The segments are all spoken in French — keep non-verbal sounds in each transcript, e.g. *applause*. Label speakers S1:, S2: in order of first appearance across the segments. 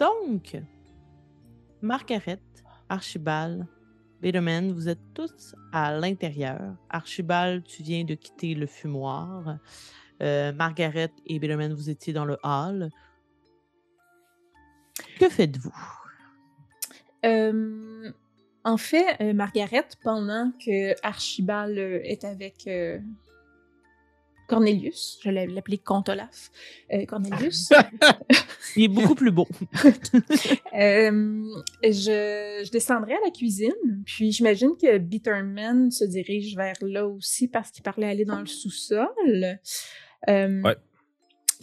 S1: Donc, Margaret, Archibald, Biderman, vous êtes tous à l'intérieur. Archibald, tu viens de quitter le fumoir. Euh, Margaret et Biderman, vous étiez dans le hall. Que faites-vous?
S2: Euh, en fait, euh, Margaret, pendant que Archibald est avec Cornelius, je l'ai l'appelé Comte Olaf, euh, Cornelius, *laughs*
S1: Il est beaucoup plus beau. *laughs*
S2: euh, je, je descendrai à la cuisine, puis j'imagine que Bitterman se dirige vers là aussi parce qu'il parlait aller dans le sous-sol. Euh,
S3: Ouais.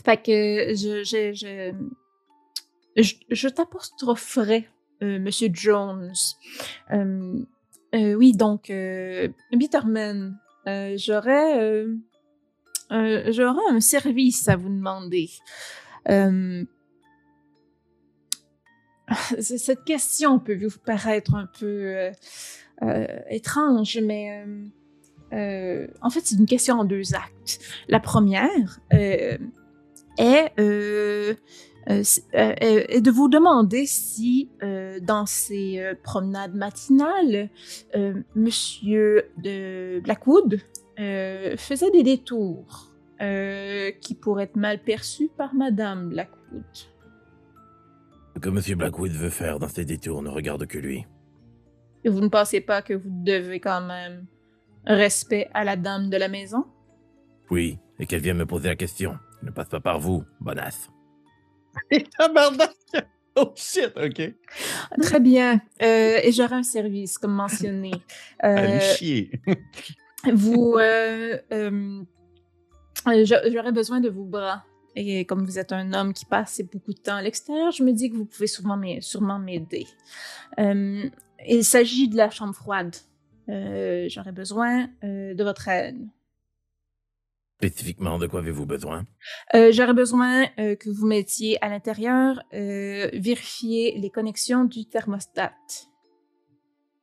S2: Fait que je, je, je, je, t'apostropherai, euh, Monsieur Jones. Oui, donc, Bitterman, j'aurais, euh, j'aurais un service à vous demander. Euh, *laughs* cette question peut vous paraître un peu euh, étrange, mais en fait, c'est une question en deux actes. La première est, de vous demander si, dans ces promenades matinales, Monsieur de Blackwood euh, faisait des détours euh, qui pourraient être mal perçus par Madame Blackwood.
S3: Ce que M. Blackwood veut faire dans ses détours ne regarde que lui.
S2: Et vous ne pensez pas que vous devez quand même respect à la dame de la maison?
S3: Oui, et qu'elle vient me poser la question. Ne passe pas par vous, bonasse. *laughs*
S4: Tabarnak! Oh shit, ok.
S2: Très bien. Euh, et j'aurai un service, comme mentionné.
S4: Allez
S2: Euh,
S4: chier. *laughs*
S2: vous, euh, euh, euh, j'a- j'aurais besoin de vos bras. Et comme vous êtes un homme qui passe beaucoup de temps à l'extérieur, je me dis que vous pouvez sûrement m'ai- sûrement m'aider. Euh, il s'agit de la chambre froide. J'aurais besoin de votre aide.
S3: Spécifiquement, de quoi avez-vous besoin?
S2: Euh, J'aurais besoin euh, que vous mettiez à l'intérieur, euh, vérifier les connexions du thermostat.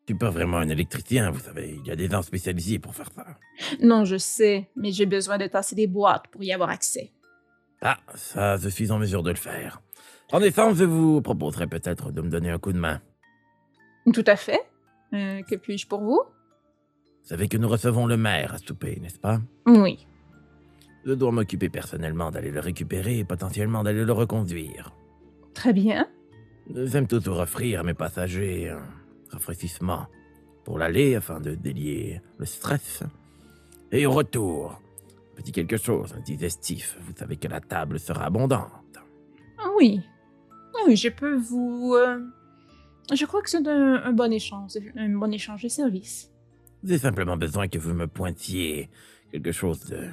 S3: Suis pas vraiment un électricien, vous savez. Il y a des gens spécialisés pour faire ça.
S2: Non, je sais, mais j'ai besoin de tasser des boîtes pour y avoir accès.
S3: Ah, ça, je suis en mesure de le faire. En essence, je vous proposerais peut-être de me donner un coup de main.
S2: Tout à fait. Euh, que puis-je pour vous?
S3: Vous savez que nous recevons le maire à souper, n'est-ce pas?
S2: Oui.
S3: Je dois m'occuper personnellement d'aller le récupérer et potentiellement d'aller le reconduire.
S2: Très bien.
S3: J'aime toujours offrir à mes passagers un rafraîchissement pour l'aller afin de délier le stress. Et au retour, petit quelque chose, un digestif. Vous savez que la table sera abondante.
S2: Ah Oui. Oui, je peux vous... euh, Je crois que c'est un, un bon échange, un bon échange de services.
S3: J'ai simplement besoin que vous me pointiez quelque chose de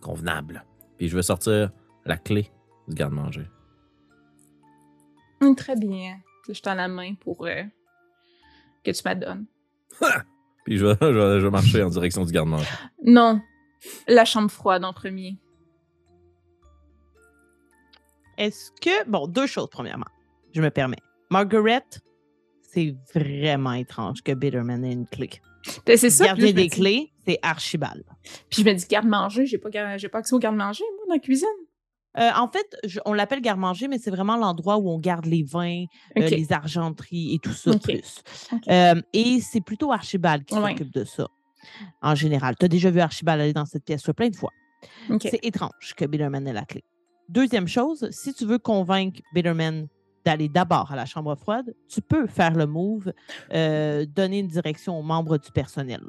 S3: convenable.
S4: Puis je vais sortir la clé du garde-manger.
S2: Hum, Très bien. Je tends la main pour euh, que tu m'adonnes.
S4: Puis je vais, je vais- je vais marcher en direction du garde-manger.
S2: Non. La chambre froide en premier.
S1: Est-ce que. Bon, deux choses, premièrement. Je me permets. Margaret, c'est vraiment étrange que Bitterman ait une clé.
S2: Ben, c'est ça. me
S1: des
S2: dis-
S1: clés, c'est Archibald.
S2: Puis je me dis garde-manger, j'ai pas, gar- j'ai pas accès au garde-manger, moi, dans la cuisine.
S1: Euh, en fait, je- on l'appelle garde-manger, mais c'est vraiment l'endroit où on garde les vins, euh, les argenteries et tout ça plus. Euh, et c'est plutôt Archibald qui
S2: Ouais.
S1: s'occupe de ça, en général. Tu as déjà vu Archibald aller dans cette pièce plein de fois. C'est étrange que Bitterman ait la clé. Deuxième chose, si tu veux convaincre Bitterman d'aller d'abord à la chambre froide, tu peux faire le move, donner une direction aux membres du personnel.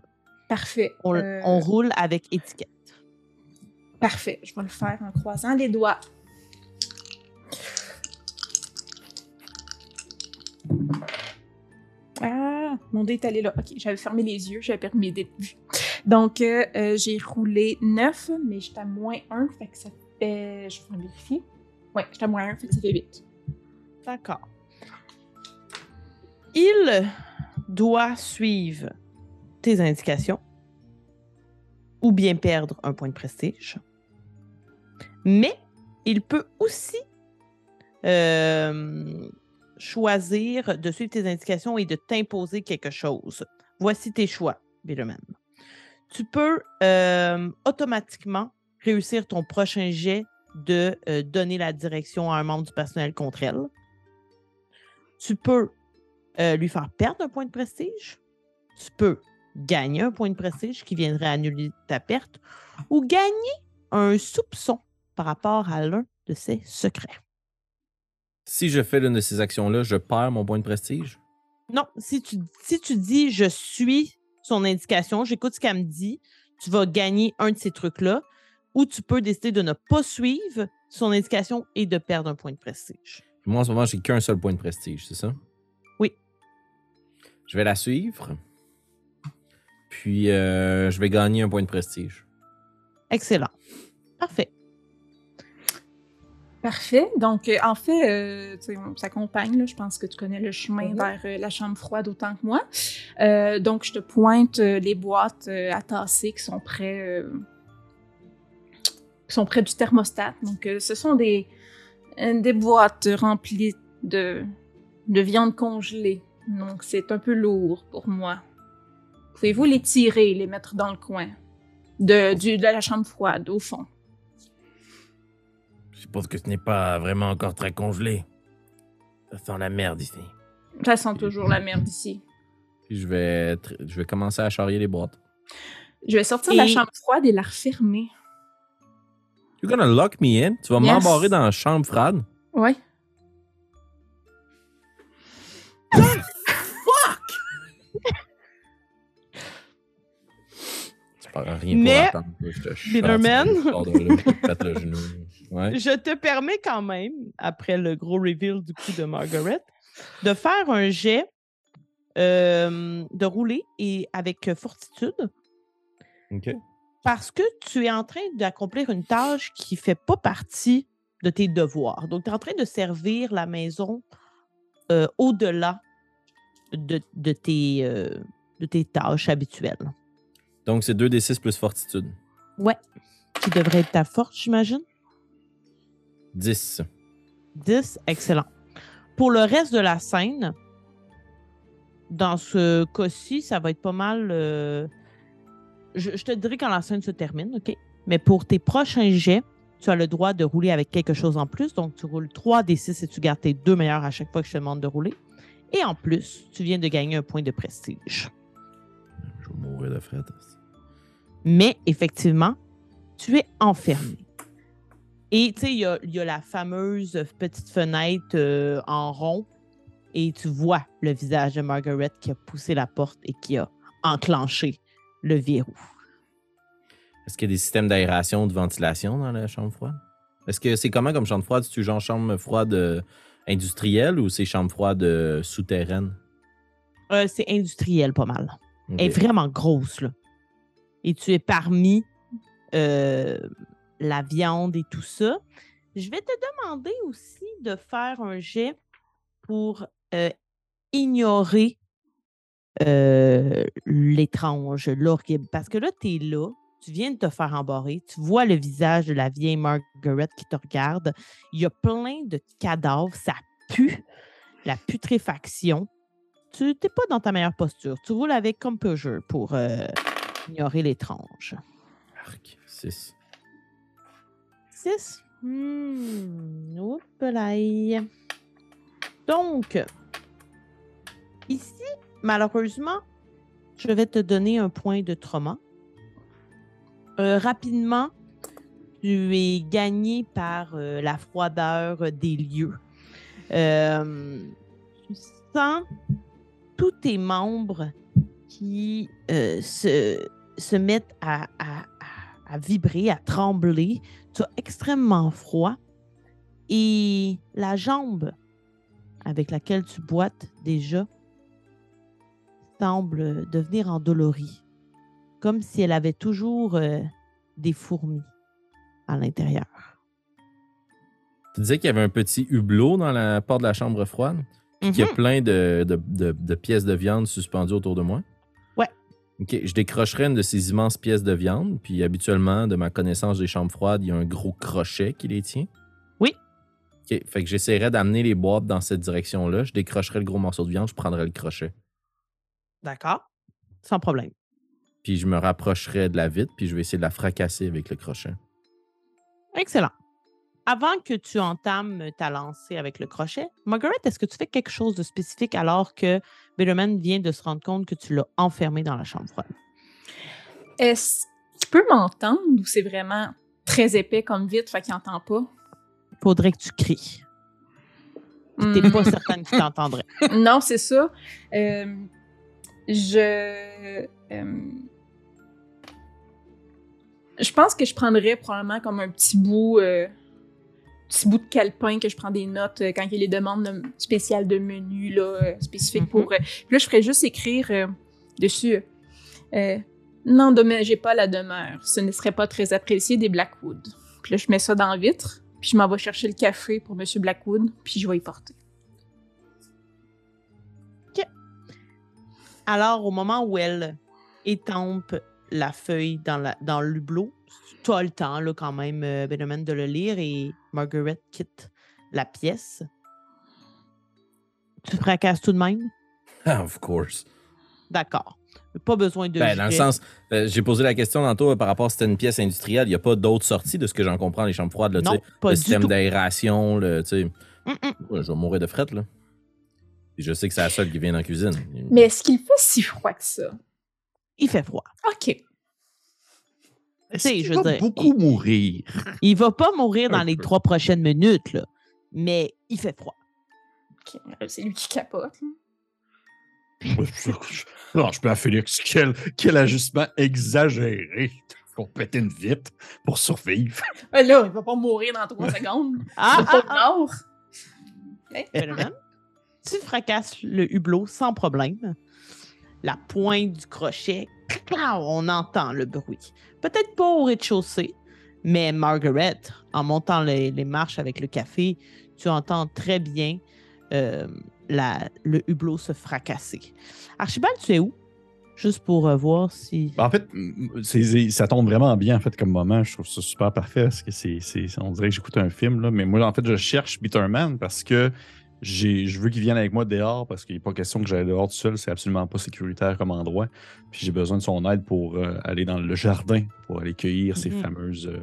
S2: Parfait.
S1: On, on roule avec étiquette.
S2: Parfait. Je vais le faire en croisant les doigts. Ah, mon dé est allé là. Ok, j'avais fermé les yeux, j'avais perdu mes dés de vue. Donc, euh, euh, j'ai roulé 9, mais j'étais à moins 1, fait que ça fait. Je vais vérifier. Ouais, j'étais à moins 1, fait que ça fait 8.
S1: D'accord. Il doit suivre tes indications ou bien perdre un point de prestige. Mais il peut aussi euh, choisir de suivre tes indications et de t'imposer quelque chose. Voici tes choix, Bitterman. Tu peux euh, automatiquement réussir ton prochain jet de euh, donner la direction à un membre du personnel contre elle. Tu peux lui faire perdre un point de prestige. Tu peux gagner un point de prestige qui viendrait annuler ta perte ou gagner un soupçon par rapport à l'un de ses secrets.
S4: Si je fais l'une de ces actions-là, je perds mon point de prestige?
S1: Non, si tu, si tu dis je suis son indication, j'écoute ce qu'elle me dit, tu vas gagner un de ces trucs-là, ou tu peux décider de ne pas suivre son indication et de perdre un point de prestige.
S4: Moi, en ce moment, j'ai qu'un seul point de prestige, c'est ça?
S1: Oui.
S4: Je vais la suivre. Puis, euh, je vais gagner un point de prestige.
S1: Excellent. Parfait.
S2: Parfait. Donc, euh, en fait, euh, on s'accompagne. là. Je pense que tu connais le chemin
S1: Mhm.
S2: vers euh, la chambre froide autant que moi. Euh, donc, je te pointe les boîtes à tasser qui sont près, qui sont près du thermostat. Donc, ce sont des, des boîtes remplies de, de viande congelée. Donc, c'est un peu lourd pour moi. Pouvez-vous les tirer, les mettre dans le coin de, du, de la chambre froide, au fond?
S4: Je suppose que ce n'est pas vraiment encore très congelé. Ça sent la merde ici.
S2: Ça sent toujours la merde ici.
S4: Puis, je vais, je vais commencer à charrier les boîtes.
S2: Je vais sortir de la
S1: Et-
S2: chambre froide et la refermer.
S4: You're gonna lock me in? Tu vas
S2: Yes.
S4: m'embarrer dans la chambre froide?
S2: Ouais. *laughs*
S4: Tu parles rien
S1: Mais,
S4: pour attendre que je te. Ouais.
S1: Je permets quand même, après le gros reveal du coup de Margaret, de faire un jet, euh, de rouler et avec fortitude,
S4: OK.
S1: parce que tu es en train d'accomplir une tâche qui ne fait pas partie de tes devoirs. Donc, tu es en train de servir la maison euh, au-delà de, de tes, euh, de tes tâches habituelles.
S4: Donc, c'est 2d6 plus fortitude.
S1: Ouais. Qui devrait être ta force, j'imagine?
S4: 10.
S1: 10, excellent. Pour le reste de la scène, dans ce cas-ci, ça va être pas mal. euh, Je, je te dirai quand la scène se termine, OK? Mais pour tes prochains jets, tu as le droit de rouler avec quelque chose en plus. Donc, tu roules 3 des 6 et tu gardes tes deux meilleurs à chaque fois que je te demande de rouler. Et en plus, tu viens de gagner un point de prestige.
S4: Je vais mourir de fret.
S1: Mais effectivement, tu es enfermé. Et tu sais, il y a, il y a la fameuse petite fenêtre euh, en rond et tu vois le visage de Margaret qui a poussé la porte et qui a enclenché le verrou.
S4: Est-ce qu'il y a des systèmes d'aération, de ventilation dans la chambre froide? Est-ce que c'est comment comme chambre froide? C'est-tu genre chambre froide euh, industrielle ou c'est chambre froide euh, souterraine?
S1: Euh, c'est industriel pas mal. Elle est vraiment grosse, là. Et tu es parmi euh, la viande et tout ça. Je vais te demander aussi de faire un jet pour euh, ignorer euh, l'étrange, l'horrible. Parce que là, tu es là, tu viens de te faire embarrer, tu vois le visage de la vieille Margaret qui te regarde. Il y a plein de cadavres, ça pue, la putréfaction. Tu n'es pas dans ta meilleure posture. Tu roules avec composure pour euh, ignorer l'étrange.
S4: Arc, 6.
S1: 6. Hmm. Donc, ici, malheureusement, je vais te donner un point de trauma. Euh, rapidement, tu es gagné par euh, la froideur des lieux. Euh, tu sens tous tes membres qui se, mettent à vibrer, à trembler. Tu as extrêmement froid. Et la jambe avec laquelle tu boites déjà semble devenir endolorie, comme si elle avait toujours euh, des fourmis à l'intérieur.
S4: Tu disais qu'il y avait un petit hublot dans la porte de la chambre froide, puis qu'il y a
S1: Mhm.
S4: plein de, de- de- de pièces de viande suspendues autour de moi. OK, je décrocherais une de ces immenses pièces de viande, puis habituellement, de ma connaissance des chambres froides, il y a un gros crochet qui les tient.
S1: Oui.
S4: OK, fait que j'essaierais d'amener les boîtes dans cette direction-là. Je décrocherais le gros morceau de viande, je prendrais le crochet.
S1: D'accord. Sans problème.
S4: Puis je me rapprocherais de la vitre, puis je vais essayer de la fracasser avec le crochet.
S1: Excellent. Avant que tu entames ta lancée avec le crochet, Margaret, est-ce que tu fais quelque chose de spécifique alors que Bitterman vient de se rendre compte que tu l'as enfermé dans la chambre froide?
S2: Est-ce qu'il peut m'entendre ou c'est vraiment très épais comme vite, fait qu'il n'entend pas?
S1: Faudrait que tu cries. T'es
S2: Hmm.
S1: pas certaine qu'il t'entendrait. *laughs*
S2: non, c'est ça. Euh, je. euh, je pense que je prendrais probablement comme un petit bout. euh, petit bout de calepin que je prends des notes euh, quand il y a les demandes de- spéciales de menu là, euh, spécifiques
S1: Mhm.
S2: pour. euh, puis là, je ferais juste écrire euh, dessus. euh, j'ai pas la demeure. Ce ne serait pas très apprécié des Blackwood. Puis là, je mets ça dans la vitre. Puis je m'en vais chercher le café pour Monsieur Blackwood. Puis je vais y porter.
S1: Alors, au moment où elle étampe la feuille dans, la, dans l'hublot, tu as le temps là, quand même, euh, Benjamin, de le lire et Margaret quitte la pièce. Tu fracasses tout de même?
S4: Ah, of course.
S1: D'accord. Pas besoin de.
S4: Ben, dans le sens, euh, j'ai posé la question tantôt euh, par rapport à si c'était une pièce industrielle. Il n'y a pas d'autres sorties de ce que j'en comprends, les chambres froides. Là, tu
S1: Non,
S4: sais.
S1: pas
S4: le
S1: du
S4: système
S1: tout.
S4: d'aération, le, tu sais.
S1: Mm, mm.
S4: Ouais, je vais mourir de fret, là. Et je sais que c'est la seule qui vient dans la cuisine.
S2: Mais est-ce qu'il fait si froid que ça?
S1: Il fait froid.
S2: OK.
S1: Tu sais,
S5: Il
S1: je veux
S5: va
S1: dire,
S5: beaucoup mourir?
S1: Il va pas mourir dans les trois prochaines minutes, là. Mais il fait froid.
S2: OK. Euh, C'est lui qui capote.
S5: Non, je peux à Félix. Quel, quel ajustement exagéré pour péter une vitre pour survivre.
S2: Ah, *laughs* là, il va pas mourir dans trois secondes. *laughs*
S1: Ah, ah,
S2: pas
S1: ah. Tu fracasses le hublot sans problème. La pointe du crochet, on entend le bruit. Peut-être pas au rez-de-chaussée, mais Margaret, en montant les, marches avec le café, tu entends très bien euh, le hublot se fracasser. Archibald, tu es où? Juste pour euh, voir si.
S5: En fait, ça tombe vraiment bien en fait comme moment. Je trouve ça super parfait parce que c'est, on dirait que j'écoute un film là. Mais moi, en fait, je cherche Bitterman parce que je veux qu'il vienne avec moi dehors parce qu'il n'est pas question que j'aille dehors tout seul. C'est absolument pas sécuritaire comme endroit. Puis j'ai besoin de son aide pour euh, aller dans le jardin pour aller cueillir ces
S1: Mhm.
S5: fameuses euh,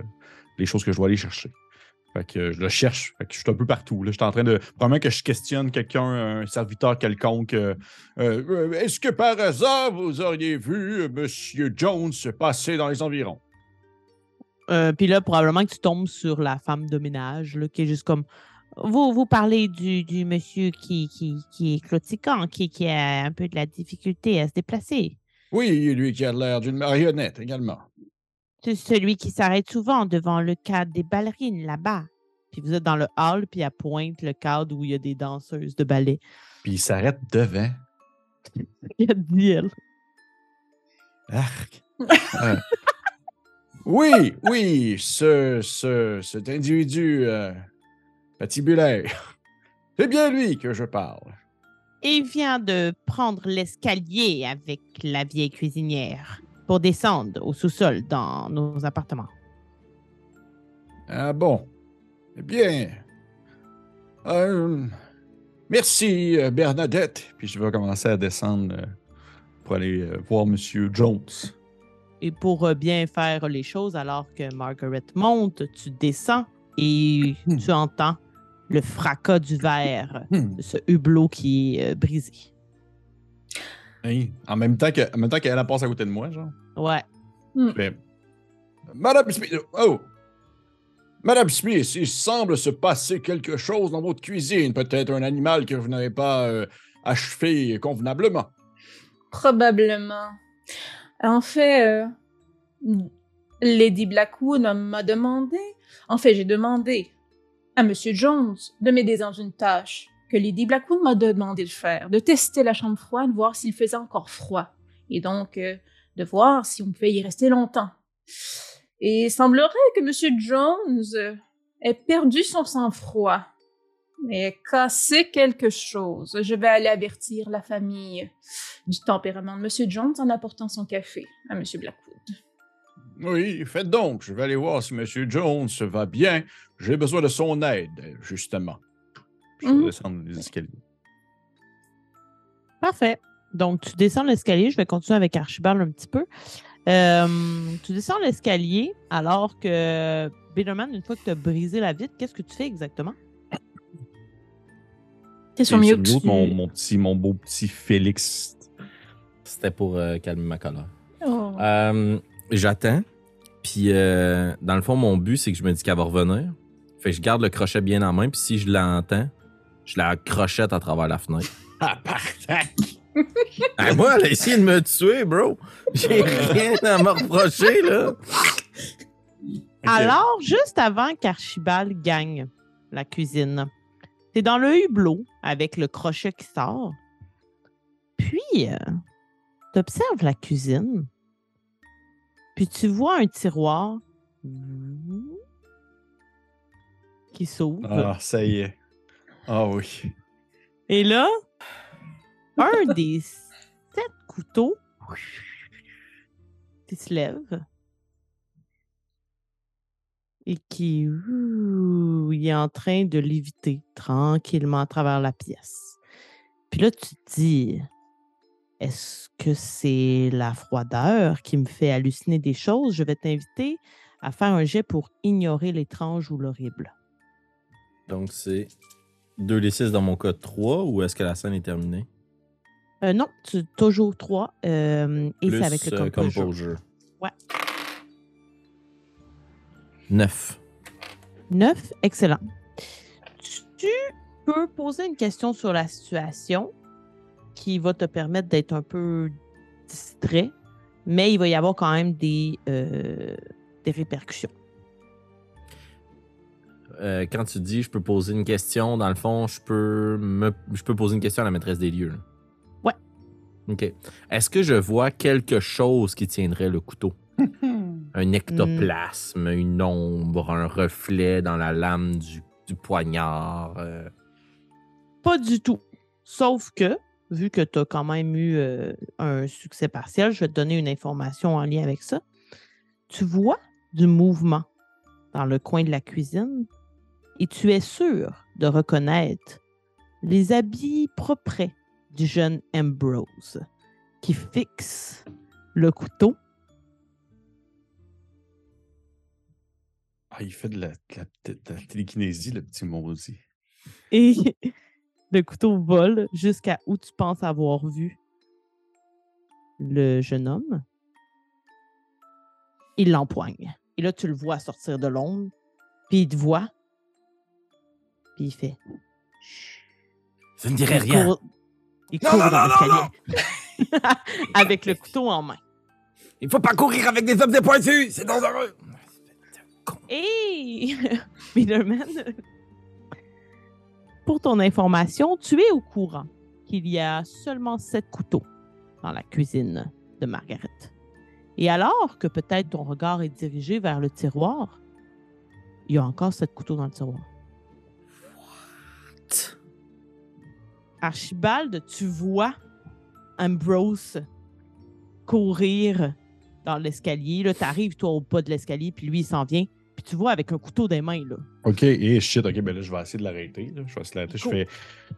S5: les choses que je dois aller chercher. Fait que euh, je le cherche. Fait que je suis un peu partout. Là. Je suis en train de. Probablement que je questionne quelqu'un, un serviteur quelconque. euh, euh, euh, Est-ce que par hasard vous auriez vu Monsieur Jones se passer dans les environs?
S1: Euh, Puis là, probablement que tu tombes sur la femme de ménage, là, qui est juste comme. Vous, vous parlez du, du monsieur qui, qui, qui est clotiquant, qui, qui a un peu de la difficulté à se déplacer.
S5: Oui, lui qui a l'air d'une marionnette également.
S1: C'est celui qui s'arrête souvent devant le cadre des ballerines là-bas. Puis vous êtes dans le hall, puis à pointe le cadre où il y a des danseuses de ballet.
S5: Puis il s'arrête devant. *laughs*
S1: Il y a dit elle.
S5: Arc. *laughs* Euh, oui, oui, ce, ce, cet individu euh, patibulaire. *laughs* C'est bien lui que je parle.
S1: Il vient de prendre l'escalier avec la vieille cuisinière pour descendre au sous-sol dans nos appartements.
S5: Ah bon? Eh bien. euh, merci, euh, Bernadette. Puis je vais commencer à descendre euh, pour aller voir Monsieur Jones.
S1: Et pour bien faire les choses, alors que Margaret monte, tu descends et tu entends le fracas du verre
S5: Hmm.
S1: ce hublot qui est euh, brisé.
S5: Hein, En même temps que- en même temps qu'elle elle passe à côté de moi, genre.
S1: Ouais.
S5: Je fais, Madame Smith, oh! Madame Smith, il semble se passer quelque chose dans votre cuisine. Peut-être un animal que vous n'avez pas euh, achevé convenablement.
S2: Probablement. En fait, euh, Lady Blackwood m'a demandé, en fait, j'ai demandé à Monsieur Jones de m'aider dans une tâche que Lady Blackwood m'a demandé de faire, de tester la chambre froide, voir s'il faisait encore froid, et donc euh, de voir si on pouvait y rester longtemps. Et il semblerait que Monsieur Jones euh, ait perdu son sang-froid et ait cassé quelque chose. Je vais aller avertir la famille du tempérament de Monsieur Jones en apportant son café à Monsieur Blackwood.
S5: Oui, faites donc. Je vais aller voir si Monsieur Jones va bien. J'ai besoin de son aide, justement. Je vais
S2: Mhm.
S5: descendre les escaliers.
S1: Parfait. Donc, tu descends l'escalier. Je vais continuer avec Archibald un petit peu. Euh, tu descends l'escalier alors que Bitterman, une fois que tu as brisé la vitre, qu'est-ce que tu fais exactement?
S2: T'es sur mute.
S5: mon, mon petit, mon beau petit Félix.
S4: C'était pour euh, calmer ma colère.
S2: Oh.
S4: Euh, J'attends. Puis, euh, dans le fond, mon but, c'est que je me dis qu'elle va revenir. Fait que je garde le crochet bien en main. Puis, si je l'entends, je la crochette à travers la fenêtre. *laughs*
S5: Ah, parfait!
S4: Ah, *laughs* moi, elle a essayé de me tuer, bro. J'ai rien à me reprocher, là. *laughs*
S1: Alors, juste avant qu'Archibald gagne la cuisine, t'es dans le hublot avec le crochet qui sort. Puis, euh, t'observes la cuisine. Puis tu vois un tiroir qui s'ouvre.
S5: Ah, ça y est. Ah oui.
S1: Et là, un des sept couteaux qui se lève et qui ouh, il est en train de léviter tranquillement à travers la pièce. Puis là, tu te dis, est-ce que c'est la froideur qui me fait halluciner des choses? Je vais t'inviter à faire un jet pour ignorer l'étrange ou l'horrible.
S4: Donc, c'est 2 les 6 dans mon cas 3 ou est-ce que la scène est terminée?
S1: Euh, non, tu toujours trois. euh, et
S4: Plus
S1: c'est avec le
S4: euh,
S1: composure.
S4: composure.
S1: Ouais.
S4: 9.
S1: 9, excellent. Tu peux poser une question sur la situation qui va te permettre d'être un peu distrait, mais il va y avoir quand même des, euh, des répercussions.
S4: Euh, quand tu dis je peux poser une question, dans le fond, je peux me je peux poser une question à la maîtresse des lieux. là.
S1: Ouais.
S4: OK. Est-ce que je vois quelque chose qui tiendrait le couteau? *laughs* Un ectoplasme, une ombre, un reflet dans la lame du, du poignard. euh?
S1: Pas du tout. Sauf que, vu que tu as quand même eu euh, un succès partiel, je vais te donner une information en lien avec ça. Tu vois du mouvement dans le coin de la cuisine et tu es sûr de reconnaître les habits propres du jeune Ambrose qui fixe le couteau.
S5: Ah, il fait de la, de la- de la télékinésie, le petit maudit.
S1: Et le couteau vole jusqu'à où tu penses avoir vu le jeune homme. Il l'empoigne. Et là, tu le vois sortir de l'ombre. Puis il te voit. Puis il fait.
S4: Ça ne dirait
S1: Il
S4: rien.
S1: court, il
S4: Non,
S1: court
S4: non,
S1: dans
S4: non, non. *laughs*
S1: Avec le couteau en main.
S4: Il faut pas courir avec des objets pointus, c'est dangereux.
S1: Et *laughs* Spider-Man, pour ton information, tu es au courant qu'il y a seulement sept couteaux dans la cuisine de Margaret. Et alors que peut-être ton regard est dirigé vers le tiroir, il y a encore sept couteaux dans le tiroir. Archibald, tu vois Ambrose courir dans l'escalier. Là, tu arrives, toi, au pas de l'escalier, puis lui, il s'en vient. Tu vois avec un couteau des mains, là.
S5: OK, et shit, OK, ben là, je vais essayer de l'arrêter. là. Je vais essayer de l'arrêter. Je fais,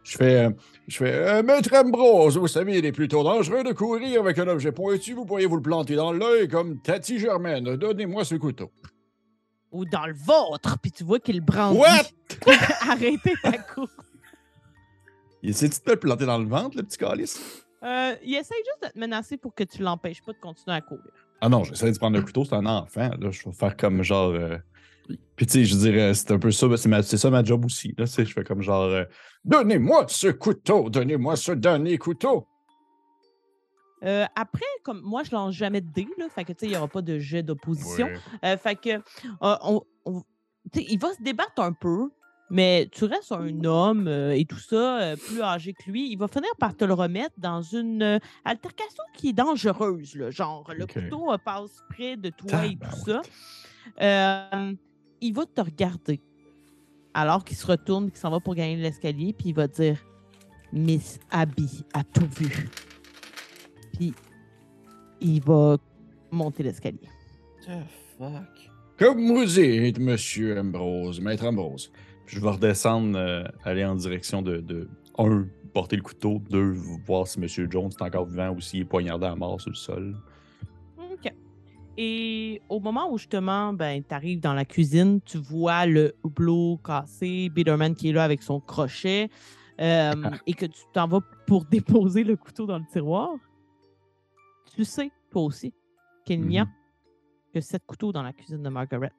S5: je fais, euh, je fais, euh, Maître Ambrose, vous savez, il est plutôt dangereux de courir avec un objet pointu. Vous pourriez vous le planter dans l'œil comme Tati Germaine. Donnez-moi ce couteau.
S1: Ou dans le vôtre, puis tu vois qu'il brandit.
S5: What? *laughs*
S1: Arrêtez ta course.
S5: Il essaie de te le planter dans le ventre, le petit calice?
S1: Euh, il essaye juste de te menacer pour que tu l'empêches pas de continuer à courir.
S5: Ah non, j'essaie de prendre le couteau, c'est un enfant. Là, je vais faire comme genre. euh, Puis tu sais, je dirais, c'est un peu ça, c'est ma- c'est ça ma job aussi. Là, je fais comme genre. euh, Donnez-moi ce couteau, donnez-moi ce dernier couteau.
S1: Euh, après, comme moi, je lance jamais de dés, là, fait que tu sais, il n'y aura pas de jet d'opposition.
S5: Ouais.
S1: Euh, fait que, euh, on, il va se débattre un peu, mais tu restes un homme euh, et tout ça, euh, plus âgé que lui. Il va finir par te le remettre dans une euh, altercation qui est dangereuse, là, genre le couteau euh, passe près de toi et tout ça. Il va te regarder alors qu'il se retourne, qu'il s'en va pour gagner l'escalier, puis il va dire Miss Abby a tout vu. Puis il va monter l'escalier.
S4: fuck?
S5: Comme vous dites, monsieur Ambrose, maître Ambrose. Puis je vais redescendre, euh, aller en direction de, de, un, porter le couteau, deux, voir si monsieur Jones est encore vivant ou s'il est poignardé à mort sur le sol.
S1: Et au moment où justement, ben, tu arrives dans la cuisine, tu vois le hublot cassé, Biderman qui est là avec son crochet, euh, *laughs* et que tu t'en vas pour *laughs* déposer le couteau dans le tiroir. Tu sais, toi aussi, qu'il n'y a
S6: Mhm.
S1: que sept couteaux dans la cuisine de Margaret.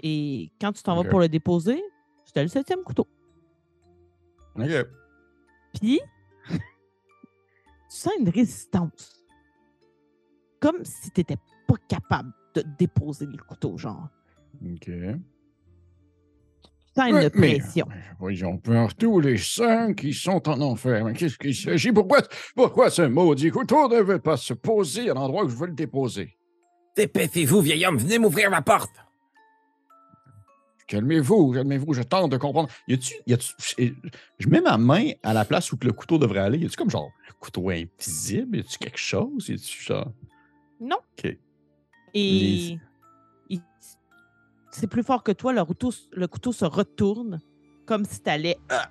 S1: Et quand tu t'en vas pour le déposer, c'était le septième couteau.
S6: Ok.
S1: Puis, *laughs* tu sens une résistance. Comme si tu n'étais pas capable de déposer le couteau, genre.
S6: Ok.
S1: Sens une
S5: mais-
S1: pression.
S5: Voyons, par tous les cinq qui sont en enfer. Mais qu'est-ce qu'il s'agit? Pourquoi, pourquoi ce maudit couteau ne veut pas se poser à l'endroit où je veux le déposer?
S3: Dépêchez-vous, vieil homme, venez m'ouvrir la porte.
S5: Calmez-vous, calmez-vous, je tente de comprendre.
S6: Y a-tu. Y a-tu je- mets ma main à la place où le couteau devrait aller. Y a-tu comme genre un couteau invisible? Y a-tu quelque chose? Y a-tu genre.
S1: Non.
S6: Ok.
S1: Et
S6: Les-
S1: il- c'est plus fort que toi, le couteau, le couteau se retourne comme si t'allais. Ah!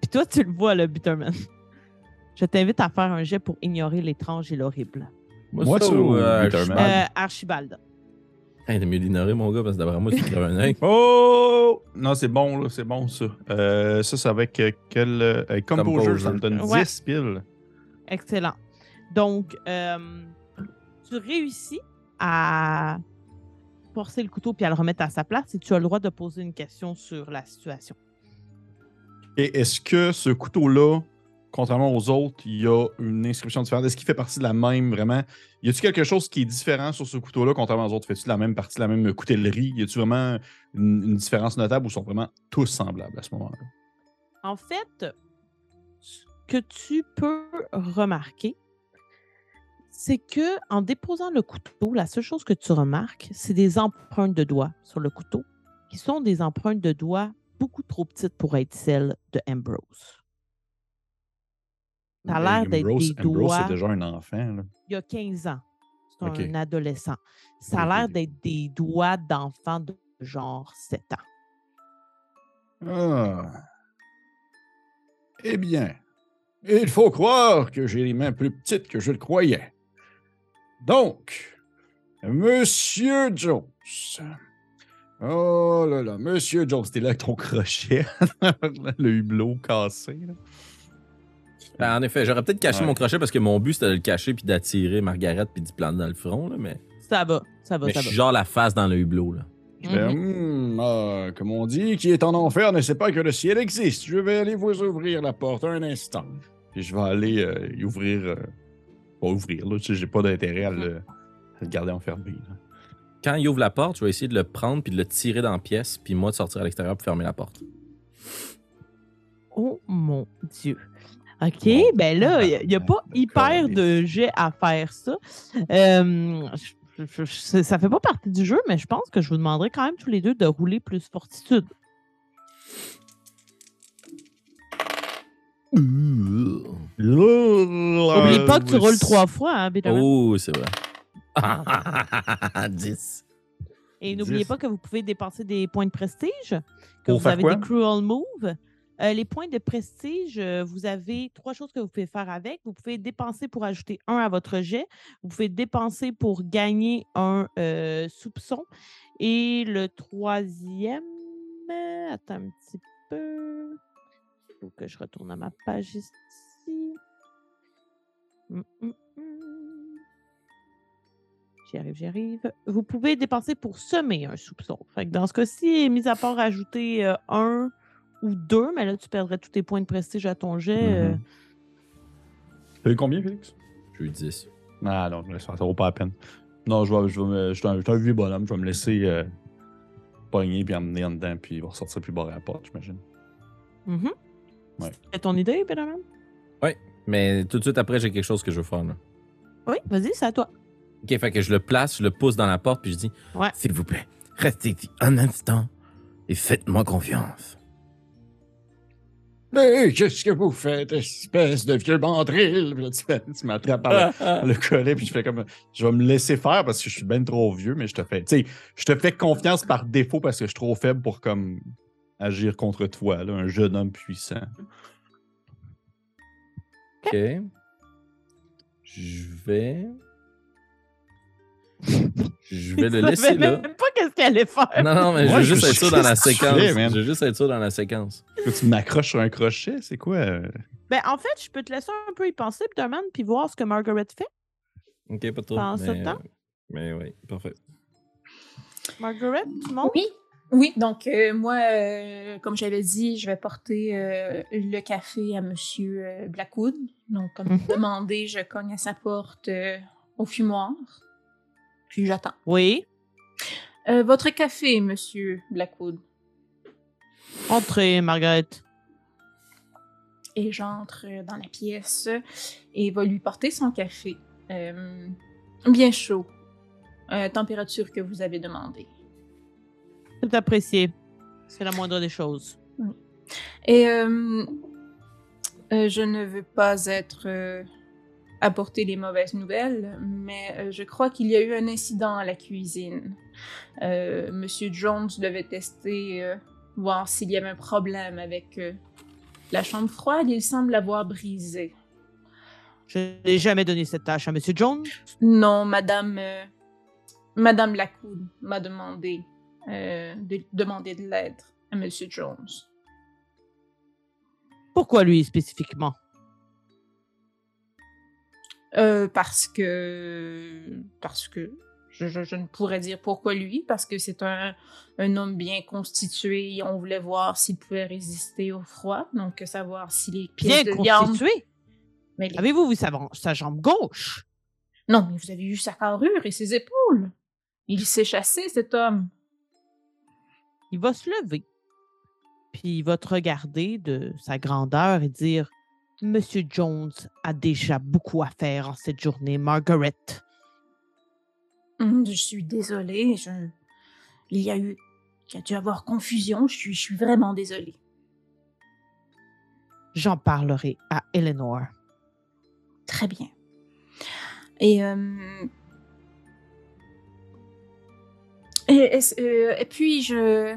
S1: Puis toi, tu le vois, le Bitterman. *laughs* Je t'invite à faire un jet pour ignorer l'étrange et l'horrible.
S6: Moi, ou Bitterman?
S1: Euh, Archibald.
S4: Hey, t'es mieux d'ignorer, mon gars, parce que d'après moi, tu crèves un œil.
S6: Oh! Non, c'est bon, là, c'est bon, ça. Euh, ça, c'est avec euh, quel. euh, Composure,
S4: Composure.
S6: ça me donne
S1: Ouais.
S6: 10 piles.
S1: Excellent. Donc, euh, tu réussis à forcer le couteau puis à le remettre à sa place et tu as le droit de poser une question sur la situation.
S6: Et est-ce que ce couteau-là, contrairement aux autres, il y a une inscription différente? Est-ce qu'il fait partie de la même, vraiment? Y a-t-il quelque chose qui est différent sur ce couteau-là, contrairement aux autres? Fait-tu la même partie la même coutellerie? Y a-t-il vraiment une, une différence notable ou sont vraiment tous semblables à ce moment-là?
S1: En fait, ce que tu peux remarquer, c'est que en déposant le couteau, la seule chose que tu remarques, c'est des empreintes de doigts sur le couteau, qui sont des empreintes de doigts beaucoup trop petites pour être celles de Ambrose. Ça a
S6: Mais
S1: l'air d'être
S6: Ambrose-
S1: des
S6: Ambrose,
S1: doigts.
S6: c'est déjà un enfant. Là.
S1: Il y a 15 ans. C'est un adolescent. Ça a l'air d'être des doigts d'enfant de genre 7 ans.
S5: Ah. Eh bien, il faut croire que j'ai les mains plus petites que je le croyais. Donc, Monsieur Jones. Oh là là, Monsieur Jones.
S6: C'était là avec ton crochet, *laughs* le hublot cassé. là.
S4: Ben, en effet, j'aurais peut-être caché
S6: Ouais.
S4: mon crochet parce que mon but c'était de le cacher puis d'attirer Margaret puis d'y planter dans le front, là, mais,
S1: Ça va, ça va,
S4: mais
S1: ça
S4: je
S1: va.
S4: suis genre la face dans le hublot. Là.
S5: Je fais,
S1: Mhm.
S5: Hmm, ah, comme on dit, qui est en enfer ne sait pas que le ciel existe. Je vais aller vous ouvrir la porte un instant.
S6: Puis je vais aller euh, y ouvrir. euh, pas ouvrir, là. J'ai pas d'intérêt à le, à le garder enfermé. là.
S4: Quand il ouvre la porte, je vais essayer de le prendre puis de le tirer dans la pièce, puis moi de sortir à l'extérieur pour fermer la porte.
S1: Oh mon Dieu. OK,
S6: Bon.
S1: ben là, il n'y a, pas hyper de jet à faire ça. Euh, je- je- je- ça fait pas partie du jeu, mais je pense que je vous demanderai quand même tous les deux de rouler plus fortitude. N'oublie
S6: Euh,
S1: pas que tu roules trois fois, hein.
S4: Oh, c'est vrai. *laughs* 10.
S1: Et n'oubliez pas que vous pouvez dépenser des points de prestige, que
S6: Pour
S1: vous avez des cruel moves. Euh, les points de prestige, euh, vous avez trois choses que vous pouvez faire avec. Vous pouvez dépenser pour ajouter un à votre jet. Vous pouvez dépenser pour gagner un euh, soupçon. Et le troisième, attends un petit peu. Faut que je retourne à ma page ici. Hum, hum, hum. J'y arrive, j'y arrive. Vous pouvez dépenser pour semer un soupçon. Fait que dans ce cas-ci, mis à part ajouter euh, un ou deux, mais là, tu perdrais tous tes points de prestige à ton jet. euh,
S6: Mhm. T'as eu combien, Félix?
S4: J'ai eu 10.
S6: Ah non, ça, vaut pas la peine. Non, je vais, je vais me- je suis un, je suis un vieux bonhomme, je vais me laisser euh, pogner puis emmener en dedans, puis il va ressortir plus barré à la porte, j'imagine.
S1: mhm.
S6: Ouais.
S1: C'est ton idée, Benjamin?
S4: Mais tout de suite après, j'ai quelque chose que je veux faire. Là.
S1: Oui, vas-y, c'est à toi.
S4: Ok, fait que je le place, je le pousse dans la porte, puis je dis
S1: Ouais.
S3: S'il vous plaît, restez ici un instant et faites-moi confiance.
S5: Mais qu'est-ce que vous faites, espèce de vieux mandril? Tu, m'attrapes par le, *laughs* le collet, puis je fais comme. Je vais me laisser faire parce que je suis bien trop vieux, mais je te fais. Tu sais, je te fais confiance par défaut parce que je suis trop faible pour comme agir contre toi, là, un jeune homme puissant.
S4: Ok. Je vais. Je vais le *laughs*
S1: Je
S4: laisser là.
S1: même pas qu'est-ce qu'elle allait faire.
S4: Non, non, mais
S6: Moi,
S4: je veux juste être sûr dans la *laughs* séquence.
S6: fais, man?
S4: Je veux juste être sûr dans la séquence.
S6: Tu m'accroches sur un crochet, c'est quoi? euh?
S1: Ben, en fait, je peux te laisser un peu y penser, Peterman, puis voir ce que Margaret fait.
S4: Ok, pas trop.
S1: Pendant ce
S4: mais,
S1: temps?
S4: Mais oui, parfait.
S1: Margaret, tu montes?
S2: Oui. Oui, donc euh, moi, euh, comme j'avais dit, je vais porter euh, le café à Monsieur Blackwood. Donc, comme
S1: Mhm.
S2: demandé, je cogne à sa porte au fumoir. Puis j'attends.
S1: Oui.
S2: Votre café, Monsieur Blackwood?
S1: Entrez, Margaret.
S2: Et j'entre dans la pièce et va lui porter son café. Bien chaud. Température que vous avez demandé.
S1: C'est apprécié. C'est la moindre des choses.
S2: Et euh, euh, je ne veux pas être euh, apporter les mauvaises nouvelles, mais euh, je crois qu'il y a eu un incident à la cuisine. Monsieur Jones devait tester, voir s'il y avait un problème avec la chambre froide. Il semble l'avoir brisée.
S1: Je n'ai jamais donné cette tâche à M. Jones.
S2: Non, Madame, Madame Lacoud m'a demandé euh, de demander de l'aide à Monsieur Jones.
S1: Pourquoi lui spécifiquement?
S2: Euh, parce que. Parce que. Je, je- je ne pourrais dire pourquoi lui, parce que c'est un, un homme bien constitué et on voulait voir s'il pouvait résister au froid, donc savoir si les pièces
S1: Bien
S2: de
S1: constitué?
S2: Les-
S1: Avez-vous vu sa, sa jambe gauche?
S2: Non, mais vous avez vu sa carrure et ses épaules. Il s'est chassé, cet homme.
S1: Il va se lever. Puis il va te regarder de sa grandeur et dire Monsieur Jones a déjà beaucoup à faire en cette journée, Margaret.
S2: Hum, Je suis désolée. Je... Il y a eu. Il y a dû avoir confusion. Je suis, je suis vraiment désolée.
S1: J'en parlerai à Eleanor.
S2: Très bien. Et, euh, et, euh, et puis je